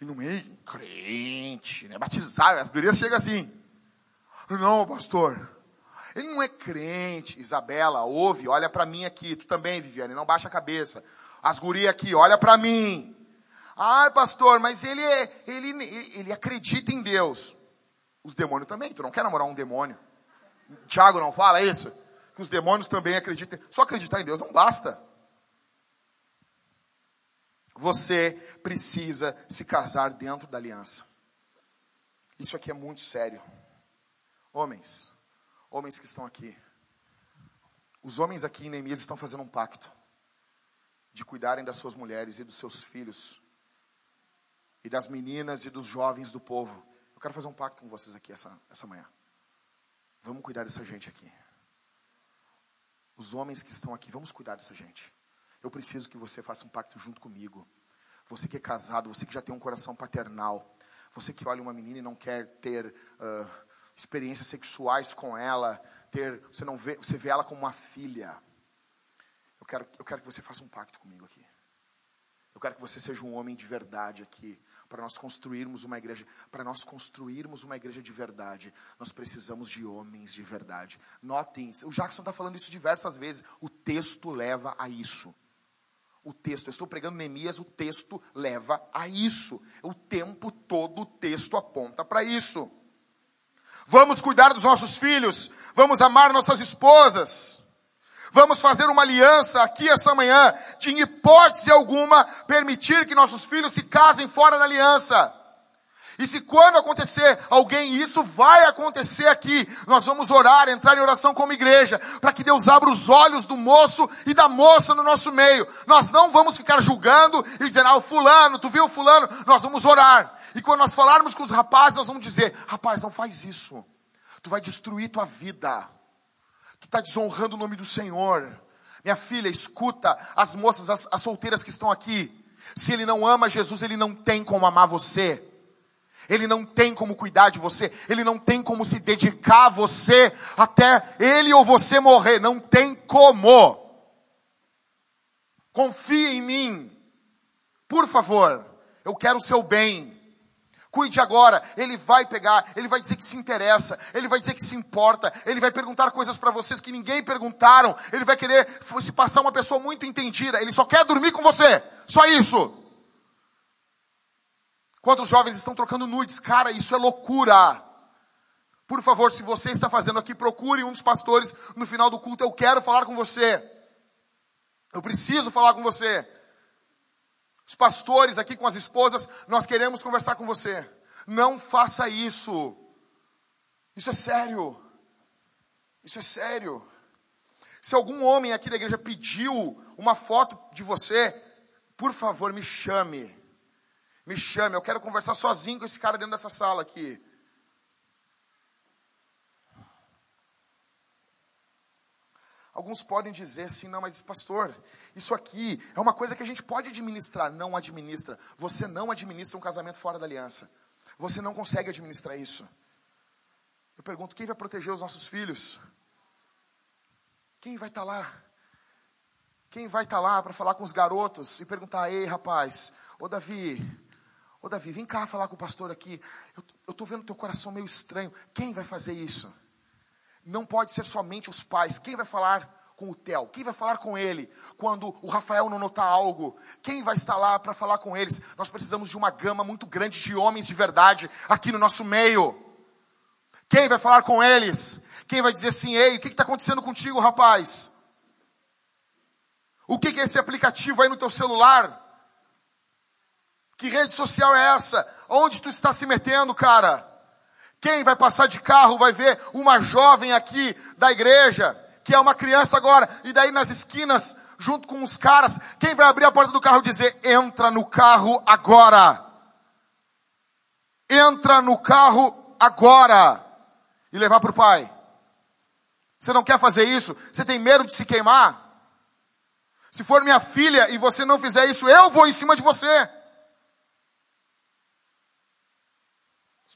[SPEAKER 1] Ele não é crente, né? Batizado, as gurias chegam assim. Não, pastor, ele não é crente. Isabela, ouve, olha para mim aqui. Tu também, Viviane, não baixa a cabeça. As gurias aqui, olha para mim. Ai, pastor, mas ele, é, ele, ele acredita em Deus. Os demônios também. Tu não quer namorar um demônio. Tiago não fala isso? Que os demônios também acreditam. Só acreditar em Deus não basta. Você precisa se casar dentro da aliança. Isso aqui é muito sério. Homens, homens que estão aqui. Os homens aqui em Neemias estão fazendo um pacto de cuidarem das suas mulheres e dos seus filhos, e das meninas e dos jovens do povo eu quero fazer um pacto com vocês aqui essa, essa manhã. Vamos cuidar dessa gente aqui. Os homens que estão aqui, vamos cuidar dessa gente. Eu preciso que você faça um pacto junto comigo. Você que é casado, você que já tem um coração paternal, você que olha uma menina e não quer ter uh, experiências sexuais com ela, ter, você não vê, você vê ela como uma filha. Eu quero, eu quero que você faça um pacto comigo aqui. Eu quero que você seja um homem de verdade aqui para nós construirmos uma igreja, para nós construirmos uma igreja de verdade, nós precisamos de homens de verdade. Notem, o Jackson está falando isso diversas vezes. O texto leva a isso. O texto, eu estou pregando Neemias, o texto leva a isso. O tempo todo o texto aponta para isso. Vamos cuidar dos nossos filhos, vamos amar nossas esposas. Vamos fazer uma aliança aqui essa manhã, de hipótese alguma permitir que nossos filhos se casem fora da aliança. E se quando acontecer alguém, isso vai acontecer aqui, nós vamos orar, entrar em oração como igreja, para que Deus abra os olhos do moço e da moça no nosso meio. Nós não vamos ficar julgando e dizendo, ah, o fulano, tu viu o fulano? Nós vamos orar. E quando nós falarmos com os rapazes, nós vamos dizer, rapaz, não faz isso. Tu vai destruir tua vida. Tu está desonrando o nome do Senhor. Minha filha, escuta as moças, as, as solteiras que estão aqui. Se ele não ama Jesus, ele não tem como amar você. Ele não tem como cuidar de você, ele não tem como se dedicar a você até ele ou você morrer, não tem como. Confie em mim, por favor, eu quero o seu bem. Cuide agora, ele vai pegar, ele vai dizer que se interessa, ele vai dizer que se importa, ele vai perguntar coisas para vocês que ninguém perguntaram, ele vai querer se passar uma pessoa muito entendida, ele só quer dormir com você, só isso. Quantos jovens estão trocando nudes? Cara, isso é loucura. Por favor, se você está fazendo aqui, procure um dos pastores no final do culto. Eu quero falar com você. Eu preciso falar com você. Os pastores aqui com as esposas, nós queremos conversar com você. Não faça isso. Isso é sério. Isso é sério. Se algum homem aqui da igreja pediu uma foto de você, por favor, me chame me chame, eu quero conversar sozinho com esse cara dentro dessa sala aqui. Alguns podem dizer assim, não, mas pastor, isso aqui é uma coisa que a gente pode administrar. Não administra. Você não administra um casamento fora da aliança. Você não consegue administrar isso. Eu pergunto, quem vai proteger os nossos filhos? Quem vai estar tá lá? Quem vai estar tá lá para falar com os garotos e perguntar, ei rapaz, ô Davi, Ô Davi, vem cá falar com o pastor aqui. Eu estou vendo teu coração meio estranho. Quem vai fazer isso? Não pode ser somente os pais. Quem vai falar com o Theo? Quem vai falar com ele quando o Rafael não notar algo? Quem vai estar lá para falar com eles? Nós precisamos de uma gama muito grande de homens de verdade aqui no nosso meio. Quem vai falar com eles? Quem vai dizer assim, ei, o que está acontecendo contigo, rapaz? O que, que é esse aplicativo aí no teu celular? Que rede social é essa? Onde tu está se metendo, cara? Quem vai passar de carro vai ver uma jovem aqui da igreja, que é uma criança agora, e daí nas esquinas, junto com os caras, quem vai abrir a porta do carro e dizer: entra no carro agora. Entra no carro agora. E levar para o pai. Você não quer fazer isso? Você tem medo de se queimar? Se for minha filha e você não fizer isso, eu vou em cima de você.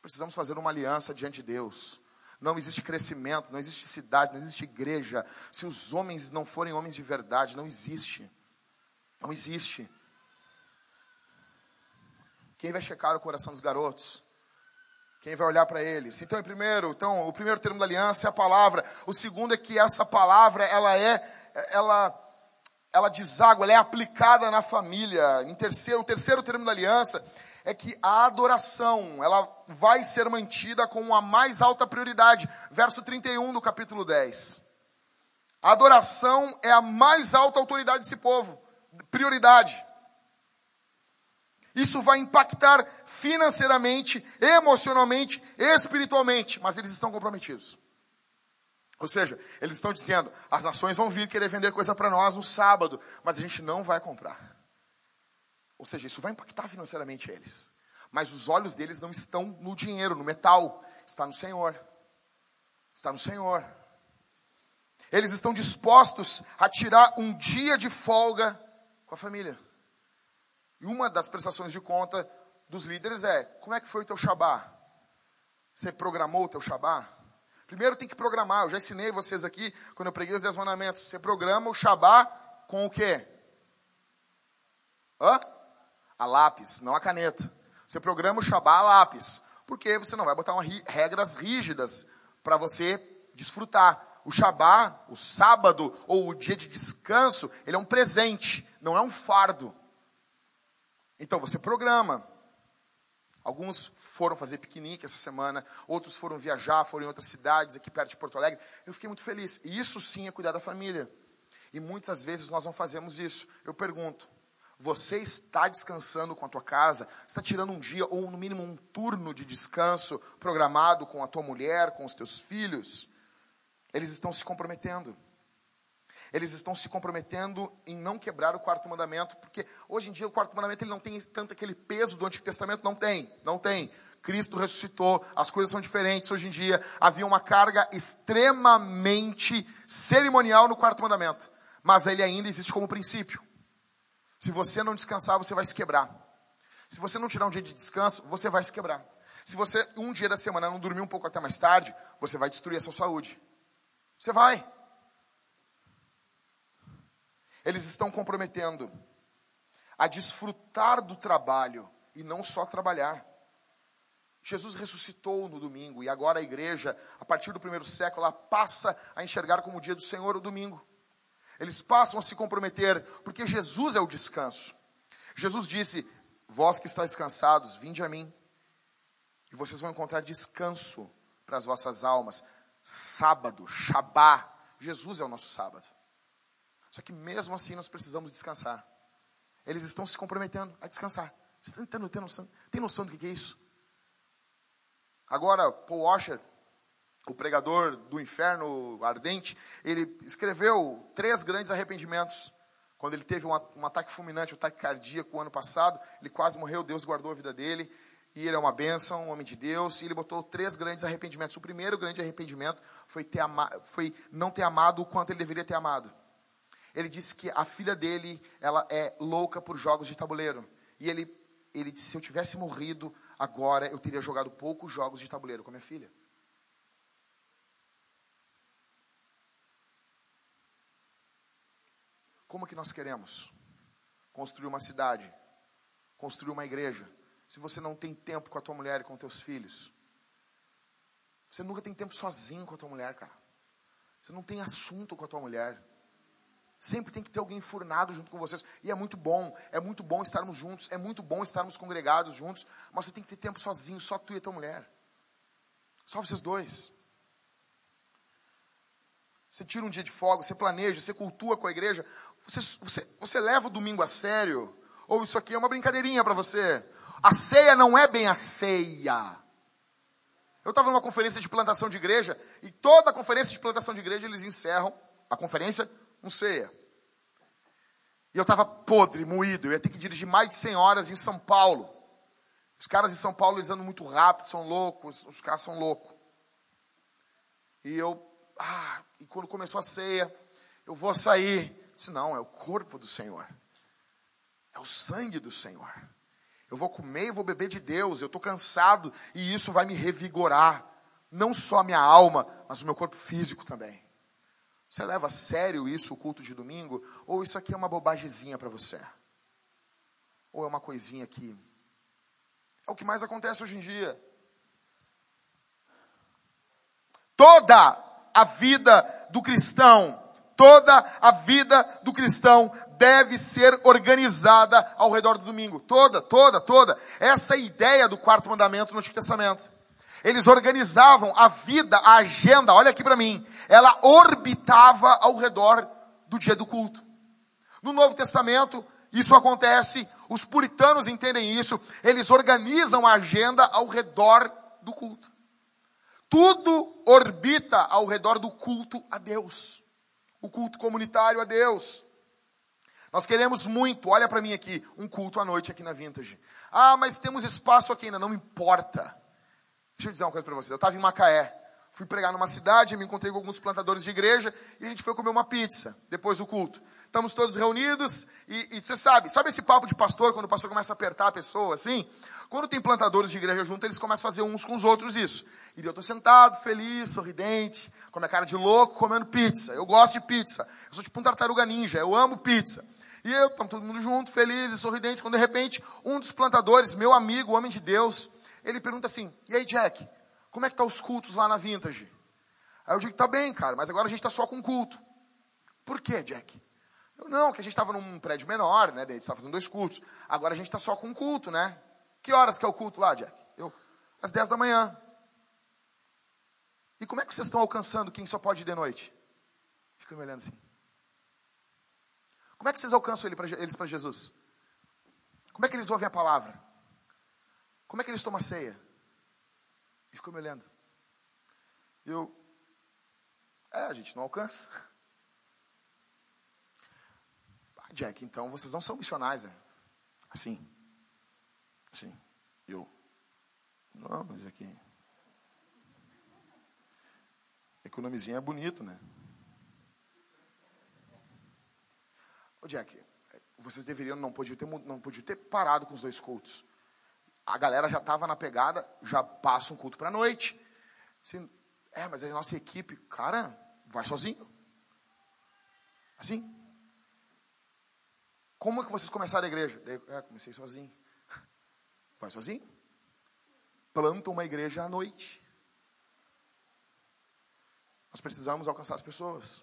[SPEAKER 1] precisamos fazer uma aliança diante de Deus. Não existe crescimento, não existe cidade, não existe igreja. Se os homens não forem homens de verdade, não existe. Não existe. Quem vai checar o coração dos garotos? Quem vai olhar para eles? Então, primeiro, então, o primeiro termo da aliança é a palavra. O segundo é que essa palavra, ela é, ela, ela deságua, ela é aplicada na família. Em terceiro, o terceiro termo da aliança é que a adoração, ela vai ser mantida com a mais alta prioridade. Verso 31 do capítulo 10. A adoração é a mais alta autoridade desse povo. Prioridade. Isso vai impactar financeiramente, emocionalmente, espiritualmente, mas eles estão comprometidos. Ou seja, eles estão dizendo: as nações vão vir querer vender coisa para nós no sábado, mas a gente não vai comprar. Ou seja, isso vai impactar financeiramente eles. Mas os olhos deles não estão no dinheiro, no metal. Está no Senhor. Está no Senhor. Eles estão dispostos a tirar um dia de folga com a família. E uma das prestações de conta dos líderes é: como é que foi o teu Shabá? Você programou o teu Shabá? Primeiro tem que programar. Eu já ensinei vocês aqui, quando eu preguei os 10 mandamentos. Você programa o Shabá com o quê? Hã? A lápis, não a caneta. Você programa o Shabá a lápis, porque você não vai botar uma, regras rígidas para você desfrutar. O Shabá, o sábado ou o dia de descanso, ele é um presente, não é um fardo. Então você programa. Alguns foram fazer piquenique essa semana, outros foram viajar, foram em outras cidades aqui perto de Porto Alegre. Eu fiquei muito feliz. E isso sim é cuidar da família. E muitas vezes nós não fazemos isso. Eu pergunto: você está descansando com a tua casa? Está tirando um dia ou no mínimo um turno de descanso programado com a tua mulher, com os teus filhos? Eles estão se comprometendo. Eles estão se comprometendo em não quebrar o quarto mandamento, porque hoje em dia o quarto mandamento ele não tem tanto aquele peso do Antigo Testamento, não tem, não tem. Cristo ressuscitou, as coisas são diferentes hoje em dia. Havia uma carga extremamente cerimonial no quarto mandamento, mas ele ainda existe como princípio. Se você não descansar, você vai se quebrar. Se você não tirar um dia de descanso, você vai se quebrar. Se você um dia da semana não dormir um pouco até mais tarde, você vai destruir a sua saúde. Você vai. Eles estão comprometendo a desfrutar do trabalho e não só trabalhar. Jesus ressuscitou no domingo e agora a igreja, a partir do primeiro século, ela passa a enxergar como o dia do Senhor o domingo. Eles passam a se comprometer, porque Jesus é o descanso. Jesus disse: Vós que estáis cansados, vinde a mim, e vocês vão encontrar descanso para as vossas almas. Sábado, Shabá, Jesus é o nosso sábado. Só que mesmo assim nós precisamos descansar. Eles estão se comprometendo a descansar. Você está tendo, tem, noção, tem noção do que é isso? Agora, Paul Washer, o pregador do inferno ardente, ele escreveu três grandes arrependimentos. Quando ele teve um, um ataque fulminante, um ataque cardíaco ano passado, ele quase morreu, Deus guardou a vida dele. E ele é uma bênção, um homem de Deus, e ele botou três grandes arrependimentos. O primeiro grande arrependimento foi, ter foi não ter amado o quanto ele deveria ter amado. Ele disse que a filha dele, ela é louca por jogos de tabuleiro. E ele, ele disse, se eu tivesse morrido agora, eu teria jogado poucos jogos de tabuleiro com a minha filha. Como que nós queremos construir uma cidade, construir uma igreja, se você não tem tempo com a tua mulher e com teus filhos? Você nunca tem tempo sozinho com a tua mulher, cara. Você não tem assunto com a tua mulher. Sempre tem que ter alguém enfurnado junto com vocês. E é muito bom, é muito bom estarmos juntos, é muito bom estarmos congregados juntos, mas você tem que ter tempo sozinho, só tu e a tua mulher. Só vocês dois. Você tira um dia de folga, você planeja, você cultua com a igreja. Você, você, você leva o domingo a sério? Ou isso aqui é uma brincadeirinha para você? A ceia não é bem a ceia. Eu estava numa conferência de plantação de igreja, e toda a conferência de plantação de igreja eles encerram a conferência um ceia. E eu estava podre, moído. Eu ia ter que dirigir mais de 100 horas em São Paulo. Os caras de São Paulo eles andam muito rápido, são loucos. Os caras são loucos. E eu, ah, e quando começou a ceia, eu vou sair. Disse, não, é o corpo do Senhor. É o sangue do Senhor. Eu vou comer e vou beber de Deus. Eu estou cansado e isso vai me revigorar. Não só a minha alma, mas o meu corpo físico também. Você leva a sério isso, o culto de domingo? Ou isso aqui é uma bobagemzinha para você? Ou é uma coisinha que. É o que mais acontece hoje em dia. Toda a vida do cristão, toda a vida do cristão deve ser organizada ao redor do domingo. Toda, toda, toda. Essa é a ideia do quarto mandamento no Antigo Testamento. Eles organizavam a vida, a agenda, olha aqui para mim ela orbitava ao redor do dia do culto. No Novo Testamento, isso acontece, os puritanos entendem isso, eles organizam a agenda ao redor do culto. Tudo orbita ao redor do culto a Deus. O culto comunitário a Deus. Nós queremos muito, olha para mim aqui, um culto à noite aqui na Vintage. Ah, mas temos espaço aqui ainda, não importa. Deixa eu dizer uma coisa para vocês. Eu estava em Macaé fui pregar numa cidade, me encontrei com alguns plantadores de igreja e a gente foi comer uma pizza depois do culto. Estamos todos reunidos e, e você sabe, sabe esse papo de pastor, quando o pastor começa a apertar a pessoa assim? Quando tem plantadores de igreja junto, eles começam a fazer uns com os outros isso. E eu estou sentado, feliz, sorridente, com a minha cara de louco, comendo pizza. Eu gosto de pizza. Eu sou tipo um tartaruga ninja, eu amo pizza. E eu, estamos todo mundo junto, felizes, sorridentes, quando de repente um dos plantadores, meu amigo, homem de Deus, ele pergunta assim, e aí Jack, como é que tá os cultos lá na Vintage? Aí eu digo, tá bem, cara, mas agora a gente está só com culto. Por quê, Jack? Eu, não, que a gente estava num prédio menor, né? A gente estava fazendo dois cultos. Agora a gente está só com culto, né? Que horas que é o culto lá, Jack? Eu, às 10 da manhã. E como é que vocês estão alcançando quem só pode ir de noite? Fica me olhando assim. Como é que vocês alcançam eles para Jesus? Como é que eles ouvem a palavra? Como é que eles tomam a ceia? E ficou me olhando. Eu, é, a gente não alcança. Jack, então vocês não são missionais, né? Assim. Assim. Eu. Não, mas aqui. É que o nomezinho é bonito, né? Ô Jack, vocês deveriam, não podiam ter, não podiam ter parado com os dois cultos. A galera já estava na pegada, já passa um culto para a noite. Assim, é, mas a nossa equipe, cara, vai sozinho. Assim. Como é que vocês começaram a igreja? É, comecei sozinho. Vai sozinho. Planta uma igreja à noite. Nós precisamos alcançar as pessoas.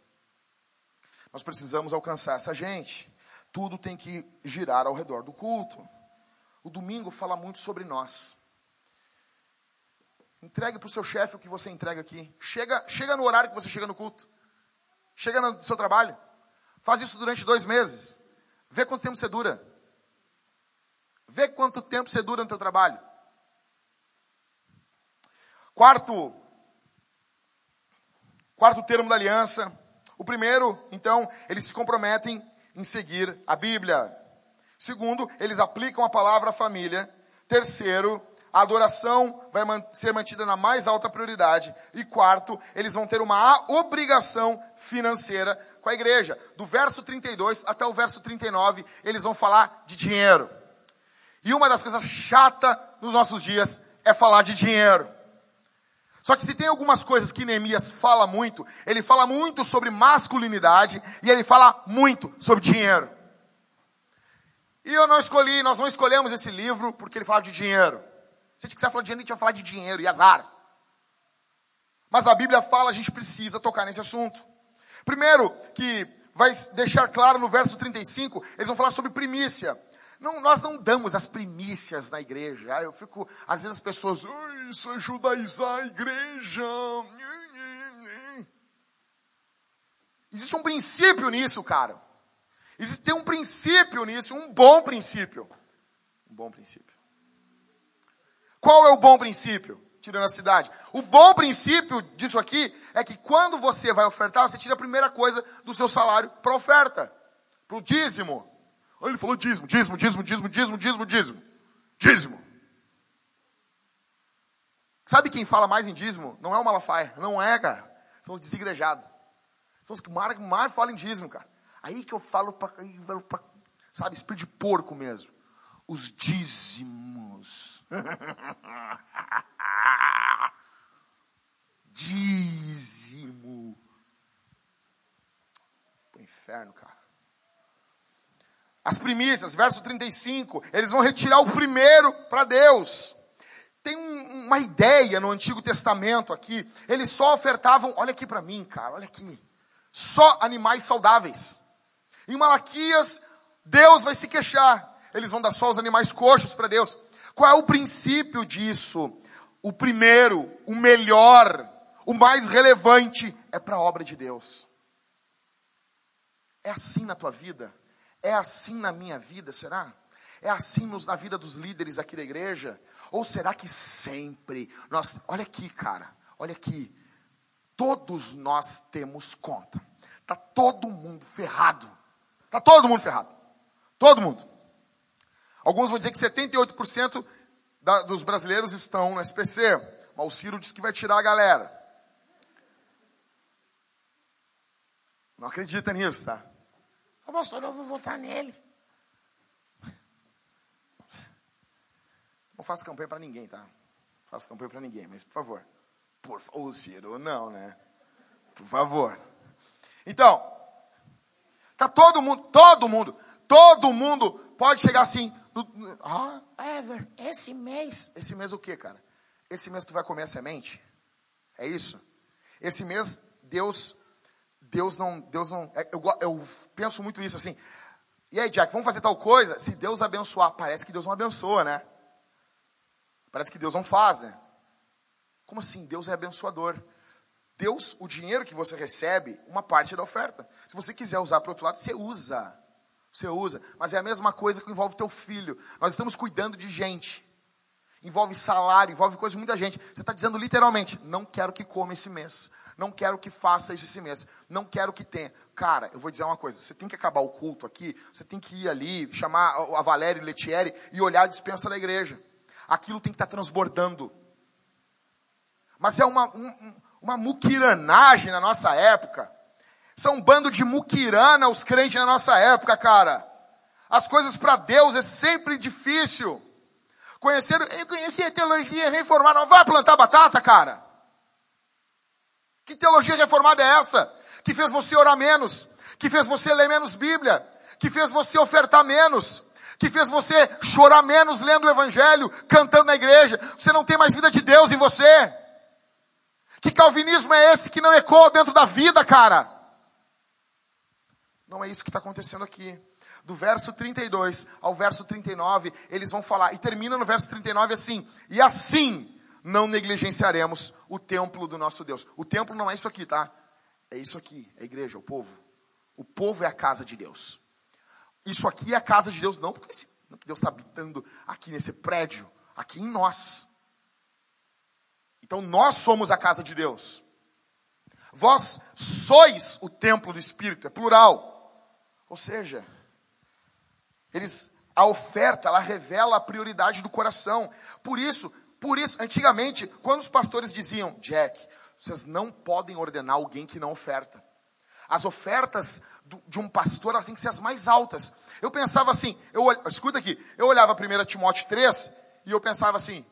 [SPEAKER 1] Nós precisamos alcançar essa gente. Tudo tem que girar ao redor do culto. O domingo fala muito sobre nós. Entregue para o seu chefe o que você entrega aqui. Chega, chega no horário que você chega no culto. Chega no seu trabalho. Faz isso durante dois meses. Vê quanto tempo você dura. Vê quanto tempo você dura no teu trabalho. Quarto, quarto termo da aliança. O primeiro, então, eles se comprometem em seguir a Bíblia. Segundo, eles aplicam a palavra família. Terceiro, a adoração vai ser mantida na mais alta prioridade. E quarto, eles vão ter uma obrigação financeira com a igreja. Do verso 32 até o verso 39, eles vão falar de dinheiro. E uma das coisas chatas nos nossos dias é falar de dinheiro. Só que se tem algumas coisas que Neemias fala muito, ele fala muito sobre masculinidade e ele fala muito sobre dinheiro. E eu não escolhi, nós não escolhemos esse livro porque ele fala de dinheiro. Se a gente quiser falar de dinheiro, a gente vai falar de dinheiro e azar. Mas a Bíblia fala, a gente precisa tocar nesse assunto. Primeiro, que vai deixar claro no verso 35, eles vão falar sobre primícia. Não, nós não damos as primícias na igreja. Eu fico, às vezes as pessoas, isso é judaizar a igreja. Existe um princípio nisso, cara. Existe um princípio nisso, um bom princípio. Um bom princípio. Qual é o bom princípio? Tirando a cidade. O bom princípio disso aqui é que quando você vai ofertar, você tira a primeira coisa do seu salário para oferta, para o dízimo. Ele falou dízimo, dízimo, dízimo, dízimo, dízimo, dízimo, dízimo. Dízimo. Sabe quem fala mais em dízimo? Não é o Malafaia. Não é, cara. São os desigrejados. São os que mais, mais falam em dízimo, cara. Aí que eu falo para, sabe, espírito de porco mesmo. Os dízimos. Dízimo. Pro inferno, cara. As primícias, verso 35, eles vão retirar o primeiro para Deus. Tem um, uma ideia no Antigo Testamento aqui, eles só ofertavam, olha aqui para mim, cara, olha aqui, só animais saudáveis. Em Malaquias, Deus vai se queixar, eles vão dar só os animais coxos para Deus. Qual é o princípio disso? O primeiro, o melhor, o mais relevante é para a obra de Deus. É assim na tua vida? É assim na minha vida, será? É assim nos, na vida dos líderes aqui da igreja? Ou será que sempre nós, olha aqui, cara, olha aqui, todos nós temos conta. Tá todo mundo ferrado. Tá todo mundo ferrado. Todo mundo. Alguns vão dizer que 78% da, dos brasileiros estão no SPC. Mas o Ciro disse que vai tirar a galera. Não acredita nisso, tá?
[SPEAKER 2] Ô pastor, eu vou votar nele.
[SPEAKER 1] Não faço campanha para ninguém, tá? Não faço campanha para ninguém, mas por favor. Por favor, Ciro, não, né? Por favor. Então, tá todo mundo, todo mundo, todo mundo pode chegar assim.
[SPEAKER 2] ah, Ever, esse mês.
[SPEAKER 1] Esse mês o que, cara? Esse mês tu vai comer a semente? É isso? Esse mês Deus Deus não, Deus não, é, eu, eu penso muito isso assim. E aí, Jack, vamos fazer tal coisa? Se Deus abençoar, parece que Deus não abençoa, né? Parece que Deus não faz, né? Como assim? Deus é abençoador. Deus, o dinheiro que você recebe, uma parte da oferta. Se você quiser usar para o outro lado, você usa. Você usa. Mas é a mesma coisa que envolve teu filho. Nós estamos cuidando de gente. Envolve salário, envolve coisa de muita gente. Você está dizendo literalmente, não quero que coma esse mês Não quero que faça isso esse mês. Não quero que tenha. Cara, eu vou dizer uma coisa. Você tem que acabar o culto aqui. Você tem que ir ali, chamar a Valéria Letieri e olhar a dispensa da igreja. Aquilo tem que estar transbordando. Mas é uma, um, uma muquiranagem na nossa época. São um bando de muquirana os crentes na nossa época, cara. As coisas para Deus é sempre difícil. Conhecer, eu conheci a teologia reformada. Não vai plantar batata, cara. Que teologia reformada é essa? Que fez você orar menos, que fez você ler menos Bíblia, que fez você ofertar menos, que fez você chorar menos lendo o Evangelho, cantando na igreja. Você não tem mais vida de Deus em você. Que calvinismo é esse que não ecoa dentro da vida, cara? Não é isso que está acontecendo aqui. Do verso 32 ao verso 39, eles vão falar, e termina no verso 39 assim: E assim não negligenciaremos o templo do nosso Deus. O templo não é isso aqui, tá? É isso aqui, é a igreja, o povo. O povo é a casa de Deus. Isso aqui é a casa de Deus, não porque Deus está habitando aqui nesse prédio, aqui em nós. Então nós somos a casa de Deus. Vós sois o templo do Espírito, é plural. Ou seja, eles, a oferta, ela revela a prioridade do coração. Por isso, por isso, antigamente, quando os pastores diziam, Jack, vocês não podem ordenar alguém que não oferta. As ofertas do, de um pastor elas têm que ser as mais altas. Eu pensava assim, eu, escuta aqui, eu olhava 1 Timóteo 3 e eu pensava assim,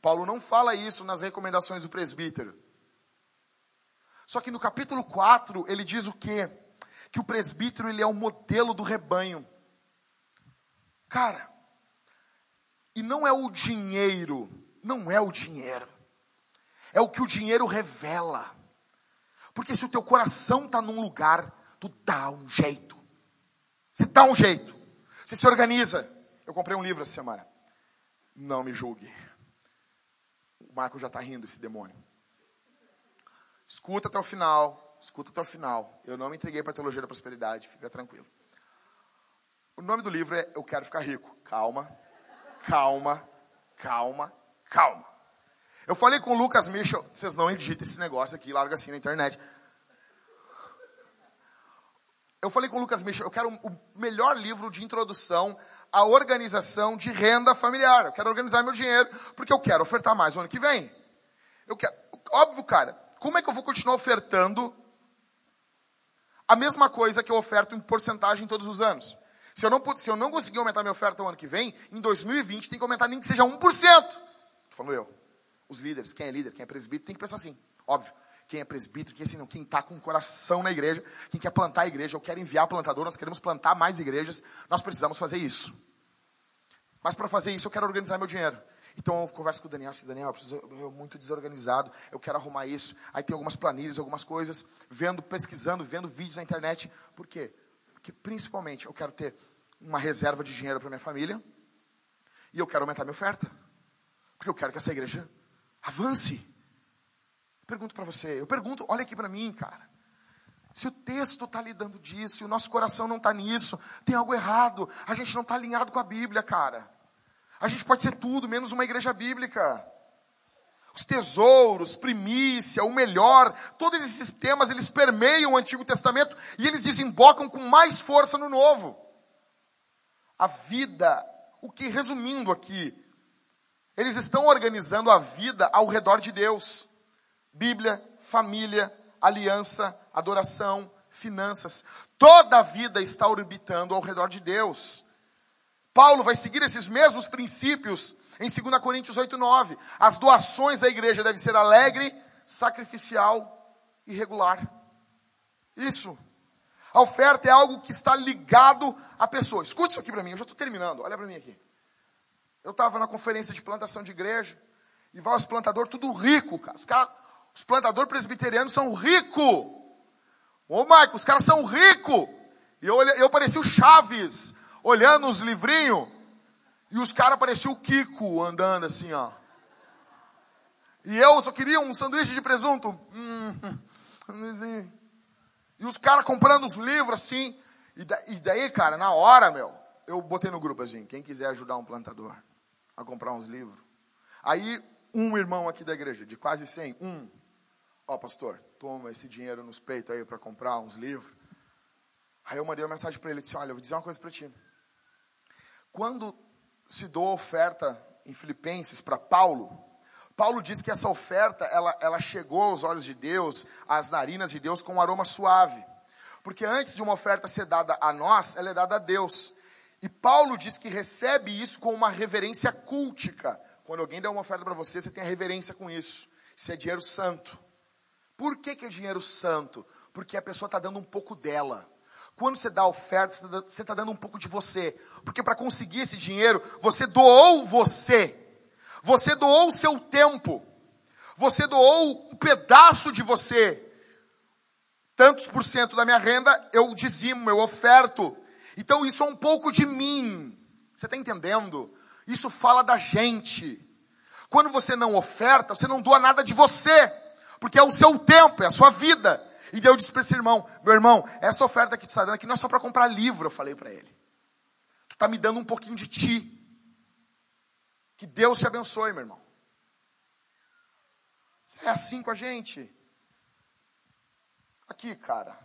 [SPEAKER 1] Paulo não fala isso nas recomendações do presbítero. Só que no capítulo 4 ele diz o quê? Que o presbítero ele é o modelo do rebanho. Cara, e não é o dinheiro, não é o dinheiro. É o que o dinheiro revela. Porque se o teu coração está num lugar, tu dá um jeito. Você dá um jeito. Você se organiza. Eu comprei um livro essa semana. Não me julgue. O Marco já está rindo, esse demônio. Escuta até o final. Escuta até o final. Eu não me entreguei para a teologia da prosperidade. Fica tranquilo. O nome do livro é Eu Quero Ficar Rico. Calma calma, calma, calma. Eu falei com o Lucas Michel, vocês não editem esse negócio aqui, larga assim na internet. Eu falei com o Lucas Michel, eu quero o melhor livro de introdução à organização de renda familiar. Eu quero organizar meu dinheiro, porque eu quero ofertar mais no ano que vem. Eu quero, óbvio, cara, como é que eu vou continuar ofertando a mesma coisa que eu oferto em porcentagem todos os anos? Se eu não, se eu não conseguir aumentar minha oferta o ano que vem, em 2020 tem que aumentar nem que seja 1%. Estou falando eu. Os líderes, quem é líder, quem é presbítero, tem que pensar assim. Óbvio. Quem é presbítero, quem assim, não, quem está com o coração na igreja, quem quer plantar a igreja, eu quero enviar plantador, nós queremos plantar mais igrejas, nós precisamos fazer isso. Mas para fazer isso eu quero organizar meu dinheiro. Então eu converso com o Daniel, assim, Daniel, eu preciso, eu muito desorganizado, eu quero arrumar isso. Aí tem algumas planilhas, algumas coisas, vendo, pesquisando, vendo vídeos na internet. Por quê? Porque principalmente eu quero ter uma reserva de dinheiro para minha família e eu quero aumentar minha oferta. Porque eu quero que essa igreja avance. Pergunto para você, eu pergunto, olha aqui para mim, cara. Se o texto está lidando disso, o nosso coração não está nisso, tem algo errado. A gente não está alinhado com a Bíblia, cara. A gente pode ser tudo, menos uma igreja bíblica tesouros, primícia, o melhor, todos esses temas eles permeiam o Antigo Testamento e eles desembocam com mais força no Novo. A vida, o que resumindo aqui, eles estão organizando a vida ao redor de Deus. Bíblia, família, aliança, adoração, finanças. Toda a vida está orbitando ao redor de Deus. Paulo vai seguir esses mesmos princípios em 2 Coríntios 8, 9, as doações da igreja devem ser alegre, sacrificial e regular. Isso. A oferta é algo que está ligado à pessoa. Escute isso aqui para mim, eu já estou terminando, olha para mim aqui. Eu estava na conferência de plantação de igreja, e vai os plantadores tudo rico, cara. Os, cara, os plantadores presbiterianos são ricos. Ô, Maico, os caras são ricos. E eu, eu parecia o Chaves, olhando os livrinhos. E os caras pareciam o Kiko andando assim, ó. E eu só queria um sanduíche de presunto. Hum, e os caras comprando os livros assim. E daí, cara, na hora, meu, eu botei no grupo assim: quem quiser ajudar um plantador a comprar uns livros. Aí, um irmão aqui da igreja, de quase 100, um, ó pastor, toma esse dinheiro nos peitos aí para comprar uns livros. Aí eu mandei uma mensagem para ele, disse, olha, eu vou dizer uma coisa para ti. Quando se doou oferta em Filipenses para Paulo, Paulo diz que essa oferta, ela, ela chegou aos olhos de Deus, às narinas de Deus, com um aroma suave. Porque antes de uma oferta ser dada a nós, ela é dada a Deus. E Paulo diz que recebe isso com uma reverência cultica. Quando alguém dá uma oferta para você, você tem a reverência com isso. Isso é dinheiro santo. Por que, que é dinheiro santo? Porque a pessoa está dando um pouco dela. Quando você dá oferta, você está dando um pouco de você. Porque para conseguir esse dinheiro, você doou você. Você doou o seu tempo. Você doou um pedaço de você. Tantos por cento da minha renda eu dizimo, eu oferto. Então isso é um pouco de mim. Você está entendendo? Isso fala da gente. Quando você não oferta, você não doa nada de você. Porque é o seu tempo, é a sua vida. E Deus disse para esse irmão, meu irmão, essa oferta que tu está dando aqui não é só para comprar livro, eu falei para ele. Tu está me dando um pouquinho de ti. Que Deus te abençoe, meu irmão. É assim com a gente. Aqui, cara.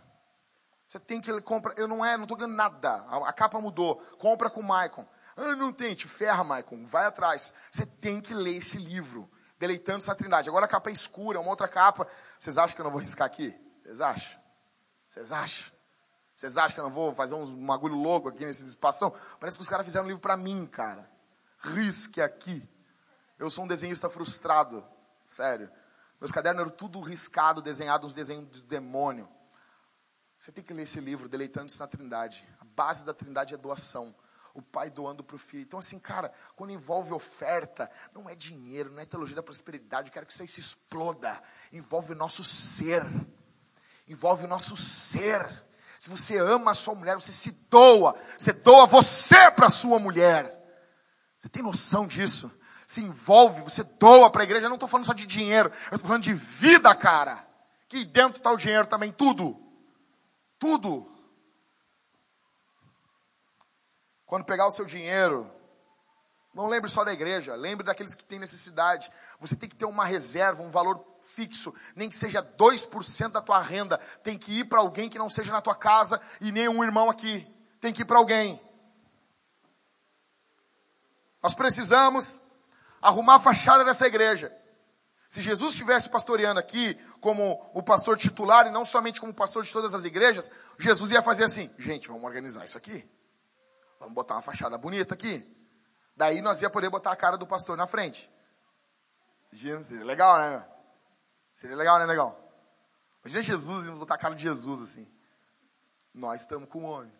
[SPEAKER 1] Você tem que comprar. Eu não é, não estou ganhando nada. A, a, capa mudou. Compra com o Maicon. Ah, não tem, te ferra, Maicon. Vai atrás. Você tem que ler esse livro. Deleitando essa trindade. Agora a capa é escura, uma outra capa. Vocês acham que eu não vou riscar aqui? Vocês acham? Vocês acham? Vocês acham que eu não vou fazer uns bagulho louco aqui nesse espação? Parece que os caras fizeram um livro para mim, cara. Risque aqui. Eu sou um desenhista frustrado. Sério. Meus cadernos eram tudo riscado, desenhado, uns desenhos de demônio. Você tem que ler esse livro, Deleitando-se na Trindade. A base da Trindade é doação. O pai doando para o filho. Então, assim, cara, quando envolve oferta, não é dinheiro, não é teologia da prosperidade. Eu quero que isso aí se exploda. Envolve o nosso ser. Envolve o nosso ser. Se você ama a sua mulher, você se doa. Você doa você para a sua mulher. Você tem noção disso? se envolve, você doa para a igreja. Eu não estou falando só de dinheiro, eu estou falando de vida, cara. Que dentro está o dinheiro também, tudo. Tudo. Quando pegar o seu dinheiro, não lembre só da igreja, lembre daqueles que têm necessidade. Você tem que ter uma reserva, um valor fixo, nem que seja 2% da tua renda, tem que ir para alguém que não seja na tua casa e nem um irmão aqui. Tem que ir para alguém. Nós precisamos arrumar a fachada dessa igreja. Se Jesus estivesse pastoreando aqui como o pastor titular e não somente como pastor de todas as igrejas, Jesus ia fazer assim: gente, vamos organizar isso aqui. Vamos botar uma fachada bonita aqui. Daí nós ia poder botar a cara do pastor na frente. Legal, né? Seria legal, né, legal? Imagina Jesus e botar a cara de Jesus assim. Nós estamos com o homem.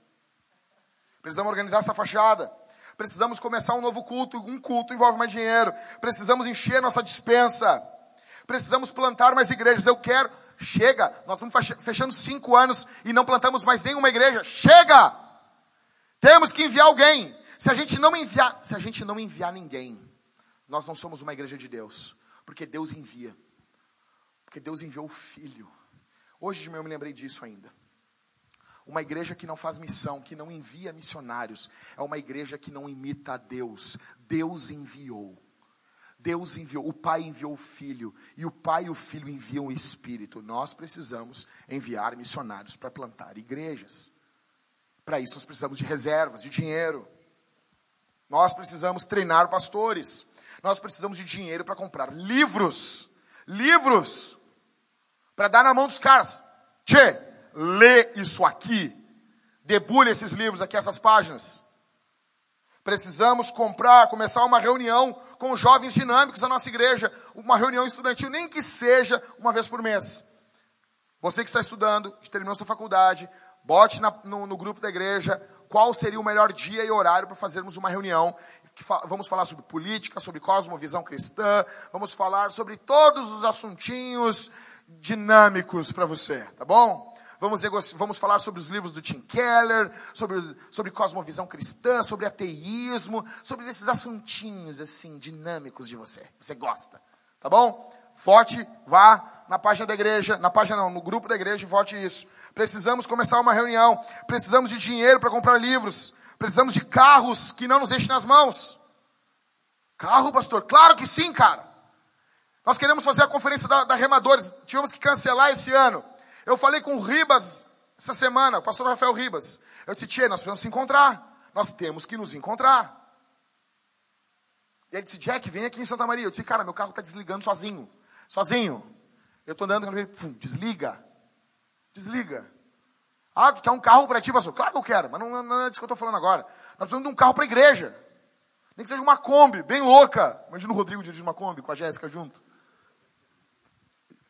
[SPEAKER 1] Precisamos organizar essa fachada. Precisamos começar um novo culto. Um culto envolve mais dinheiro. Precisamos encher nossa dispensa. Precisamos plantar mais igrejas. Eu quero. Chega. Nós estamos fechando cinco anos e não plantamos mais nenhuma igreja. Chega! Temos que enviar alguém. Se a gente não enviar, se a gente não enviar ninguém, nós não somos uma igreja de Deus, porque Deus envia. Porque Deus enviou o filho. Hoje de manhã eu me lembrei disso ainda. Uma igreja que não faz missão, que não envia missionários, é uma igreja que não imita a Deus. Deus enviou. Deus enviou, o Pai enviou o Filho, e o Pai e o Filho enviam o Espírito. Nós precisamos enviar missionários para plantar igrejas. Para isso nós precisamos de reservas, de dinheiro. Nós precisamos treinar pastores. Nós precisamos de dinheiro para comprar livros. Livros. Para dar na mão dos caras. Tchê, lê isso aqui. Debulhe esses livros aqui, essas páginas. Precisamos comprar, começar uma reunião com jovens dinâmicos da nossa igreja, uma reunião estudantil, nem que seja uma vez por mês. Você que está estudando, que terminou sua faculdade, bote na, no, no, grupo da igreja qual seria o melhor dia e horário para fazermos uma reunião. Fa vamos falar sobre política, sobre cosmovisão cristã, vamos falar sobre todos os assuntinhos dinâmicos para você, tá bom? Vamos, vamos falar sobre os livros do Tim Keller, sobre, sobre cosmovisão cristã, sobre ateísmo, sobre esses assuntinhos assim, dinâmicos de você. Você gosta. Tá bom? Vote, vá na página da igreja, na página não, no grupo da igreja vote isso. Precisamos começar uma reunião. Precisamos de dinheiro para comprar livros. Precisamos de carros que não nos enchem nas mãos. Carro, pastor? Claro que sim, cara. Nós queremos fazer a conferência da, da Remadores. Tivemos que cancelar esse ano. Eu falei com o Ribas essa semana, o pastor Rafael Ribas. Eu disse, Tia, nós precisamos se encontrar. Nós temos que nos encontrar. E ele disse, Jack, vem aqui em Santa Maria. Eu disse, cara, meu carro está desligando sozinho. Sozinho. Eu estou andando, ele, desliga. Desliga. Ah, tu quer um carro para ti, pastor? Claro que eu quero, mas não, não é disso que eu estou falando agora. Nós precisamos de um carro para a igreja. Nem que seja uma Kombi, bem louca. Imagina o Rodrigo dirigindo uma Kombi com a Jéssica junto.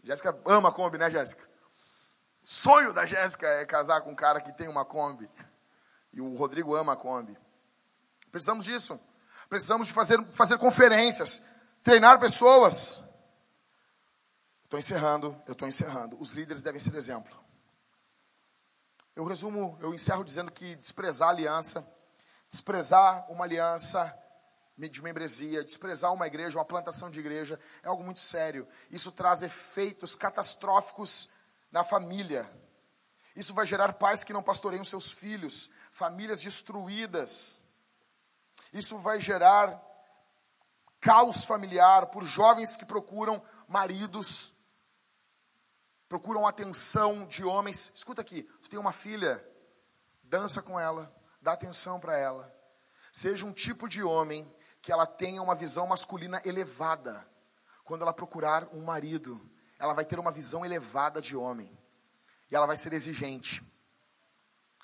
[SPEAKER 1] Jéssica ama Kombi, né, Jéssica? Sonho da Jéssica é casar com um cara que tem uma Kombi. E o Rodrigo ama a Kombi. Precisamos disso. Precisamos de fazer, fazer conferências, treinar pessoas. Estou encerrando, eu estou encerrando. Os líderes devem ser exemplo. Eu resumo, eu encerro dizendo que desprezar aliança, desprezar uma aliança de membresia, desprezar uma igreja, uma plantação de igreja, é algo muito sério. Isso traz efeitos catastróficos na família. Isso vai gerar pais que não pastoreiam seus filhos, famílias destruídas. Isso vai gerar caos familiar por jovens que procuram maridos, procuram atenção de homens. Escuta aqui, você tem uma filha, dança com ela, dá atenção para ela. Seja um tipo de homem que ela tenha uma visão masculina elevada. Quando ela procurar um marido, ela vai ter uma visão elevada de homem. E ela vai ser exigente.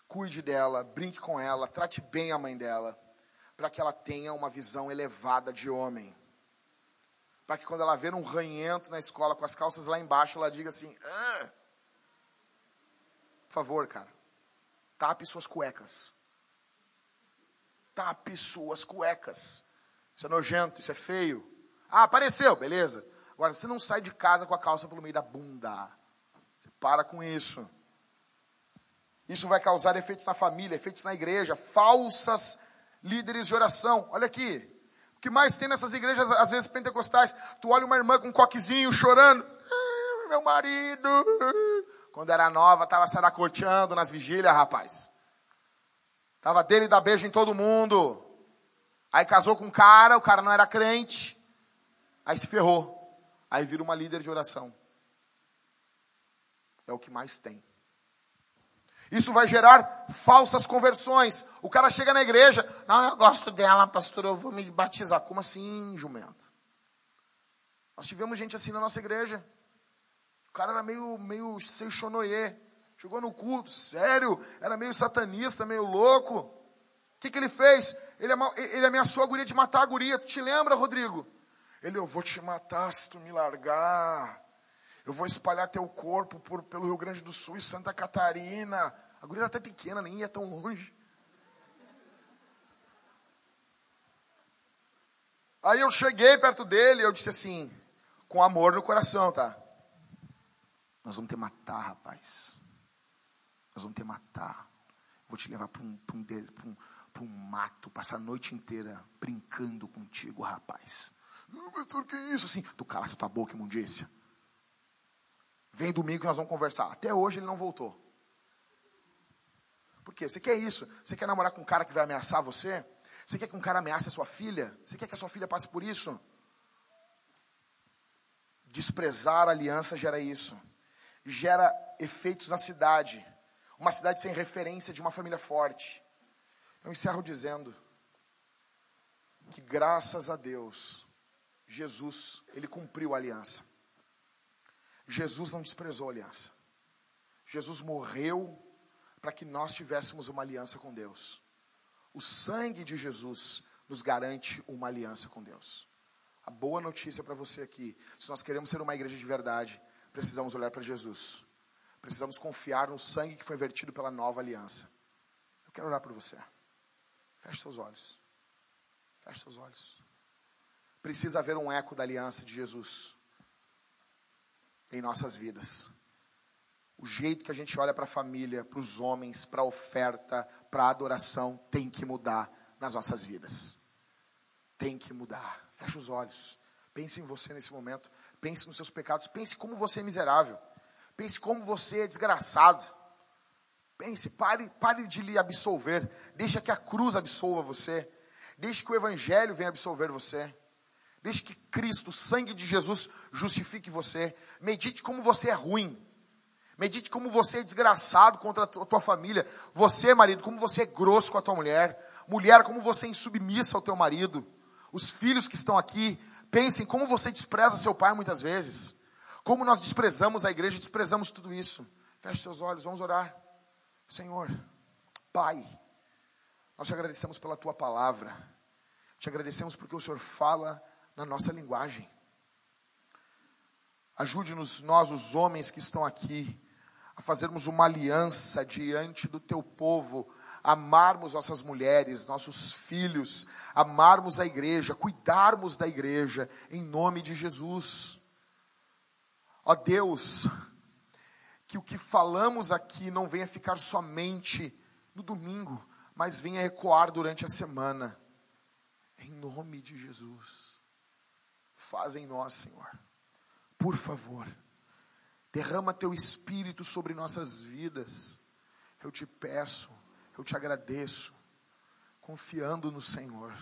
[SPEAKER 1] Cuide dela, brinque com ela, trate bem a mãe dela, para que ela tenha uma visão elevada de homem. Para que quando ela ver um ranhento na escola com as calças lá embaixo, ela diga assim: ah, por favor, cara, tape suas cuecas. Tape suas cuecas. Isso é nojento, isso é feio. Ah, apareceu, beleza. Agora, você não sai de casa com a calça pelo meio da bunda. Você para com isso. Isso vai causar efeitos na família, efeitos na igreja, falsas líderes de oração. Olha aqui. O que mais tem nessas igrejas, às vezes pentecostais? Tu olha uma irmã com um coquezinho chorando. Ah, meu marido. Quando era nova, estava saracoteando nas vigílias, rapaz. Tava dele dar beijo em todo mundo. Aí casou com um cara, o cara não era crente. Aí se ferrou. Aí vira uma líder de oração. É o que mais tem. Isso vai gerar falsas conversões. O cara chega na igreja, não, eu gosto dela, pastor, eu vou me batizar. Como assim, jumento? Nós tivemos gente assim na nossa igreja. O cara era meio, meio seixonoye. Chegou no culto, sério, era meio satanista, meio louco. O que, que ele fez? Ele, ele ameaçou a guria de matar a guria. Tu te lembra, Rodrigo? Ele, eu vou te matar se tu me largar. Eu vou espalhar teu corpo por, pelo Rio Grande do Sul e Santa Catarina. A guria era até pequena, nem ia tão longe. Aí eu cheguei perto dele e eu disse assim, com amor no coração, tá? Nós vamos te matar, rapaz. Nós vamos te matar. Vou te levar para um, um, um, um mato, passar a noite inteira brincando contigo, rapaz. Não, pastor, que é isso? Assim, tu cala tua boca, imundícia. Vem domingo que nós vamos conversar. Até hoje ele não voltou. Por quê? Você quer isso? Você quer namorar com um cara que vai ameaçar você? Você quer que um cara ameace a sua filha? Você quer que a sua filha passe por isso? Desprezar a aliança gera isso. Gera efeitos na cidade. Uma cidade sem referência de uma família forte. Eu encerro dizendo que graças a Deus Jesus, ele cumpriu a aliança. Jesus não desprezou a aliança. Jesus morreu para que nós tivéssemos uma aliança com Deus. O sangue de Jesus nos garante uma aliança com Deus. A boa notícia para você aqui, se nós queremos ser uma igreja de verdade, precisamos olhar para Jesus. Precisamos confiar no sangue que foi vertido pela nova aliança. Eu quero orar por você. Feche seus olhos. Feche seus olhos precisa haver um eco da aliança de Jesus em nossas vidas. O jeito que a gente olha para a família, para os homens, para a oferta, para a adoração, tem que mudar nas nossas vidas. Tem que mudar. Feche os olhos. Pense em você nesse momento. Pense nos seus pecados. Pense como você é miserável. Pense como você é desgraçado. Pense, pare, pare de lhe absolver. Deixa que a cruz absolva você. Deixe que o Evangelho venha absolver você. Deixe que Cristo, o sangue de Jesus, justifique você. Medite como você é ruim. Medite como você é desgraçado contra a tua família. Você, marido, como você é grosso com a tua mulher. Mulher, como você é insubmissa ao teu marido. Os filhos que estão aqui, pensem como você despreza seu pai muitas vezes. Como nós desprezamos a igreja, desprezamos tudo isso. Feche seus olhos, vamos orar. Senhor, Pai, nós te agradecemos pela tua palavra. Te agradecemos porque o Senhor fala na nossa linguagem. Ajude-nos, nós, os homens que estão aqui, a fazermos uma aliança diante do teu povo, amarmos nossas mulheres, nossos filhos, amarmos a igreja, cuidarmos da igreja, em nome de Jesus. Ó Deus, que o que falamos aqui não venha ficar somente no domingo, mas venha ecoar durante a semana, em nome de Jesus. Faz em nós, Senhor, por favor. Derrama teu espírito sobre nossas vidas. Eu te peço, eu te agradeço, confiando no Senhor.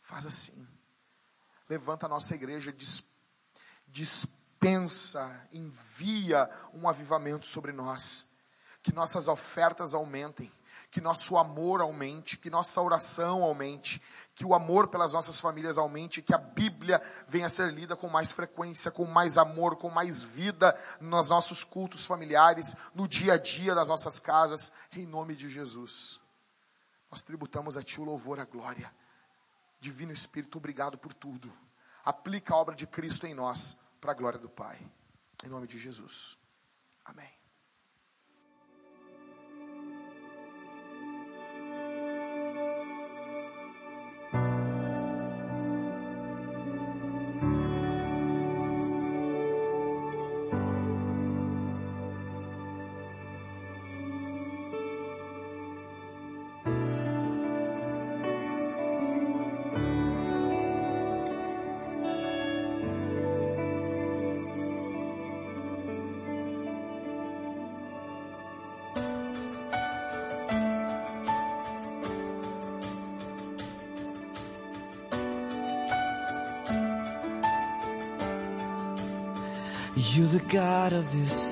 [SPEAKER 1] Faz assim. Levanta a nossa igreja, dispensa, envia um avivamento sobre nós. Que nossas ofertas aumentem, que nosso amor aumente, que nossa oração aumente, que o amor pelas nossas famílias aumente, que a Bíblia venha a ser lida com mais frequência, com mais amor, com mais vida nos nossos cultos familiares, no dia a dia das nossas casas, em nome de Jesus. Nós tributamos a Ti o louvor, a glória. Divino Espírito, obrigado por tudo. Aplica a obra de Cristo em nós, para a glória do Pai. Em nome de Jesus. Amém.
[SPEAKER 3] This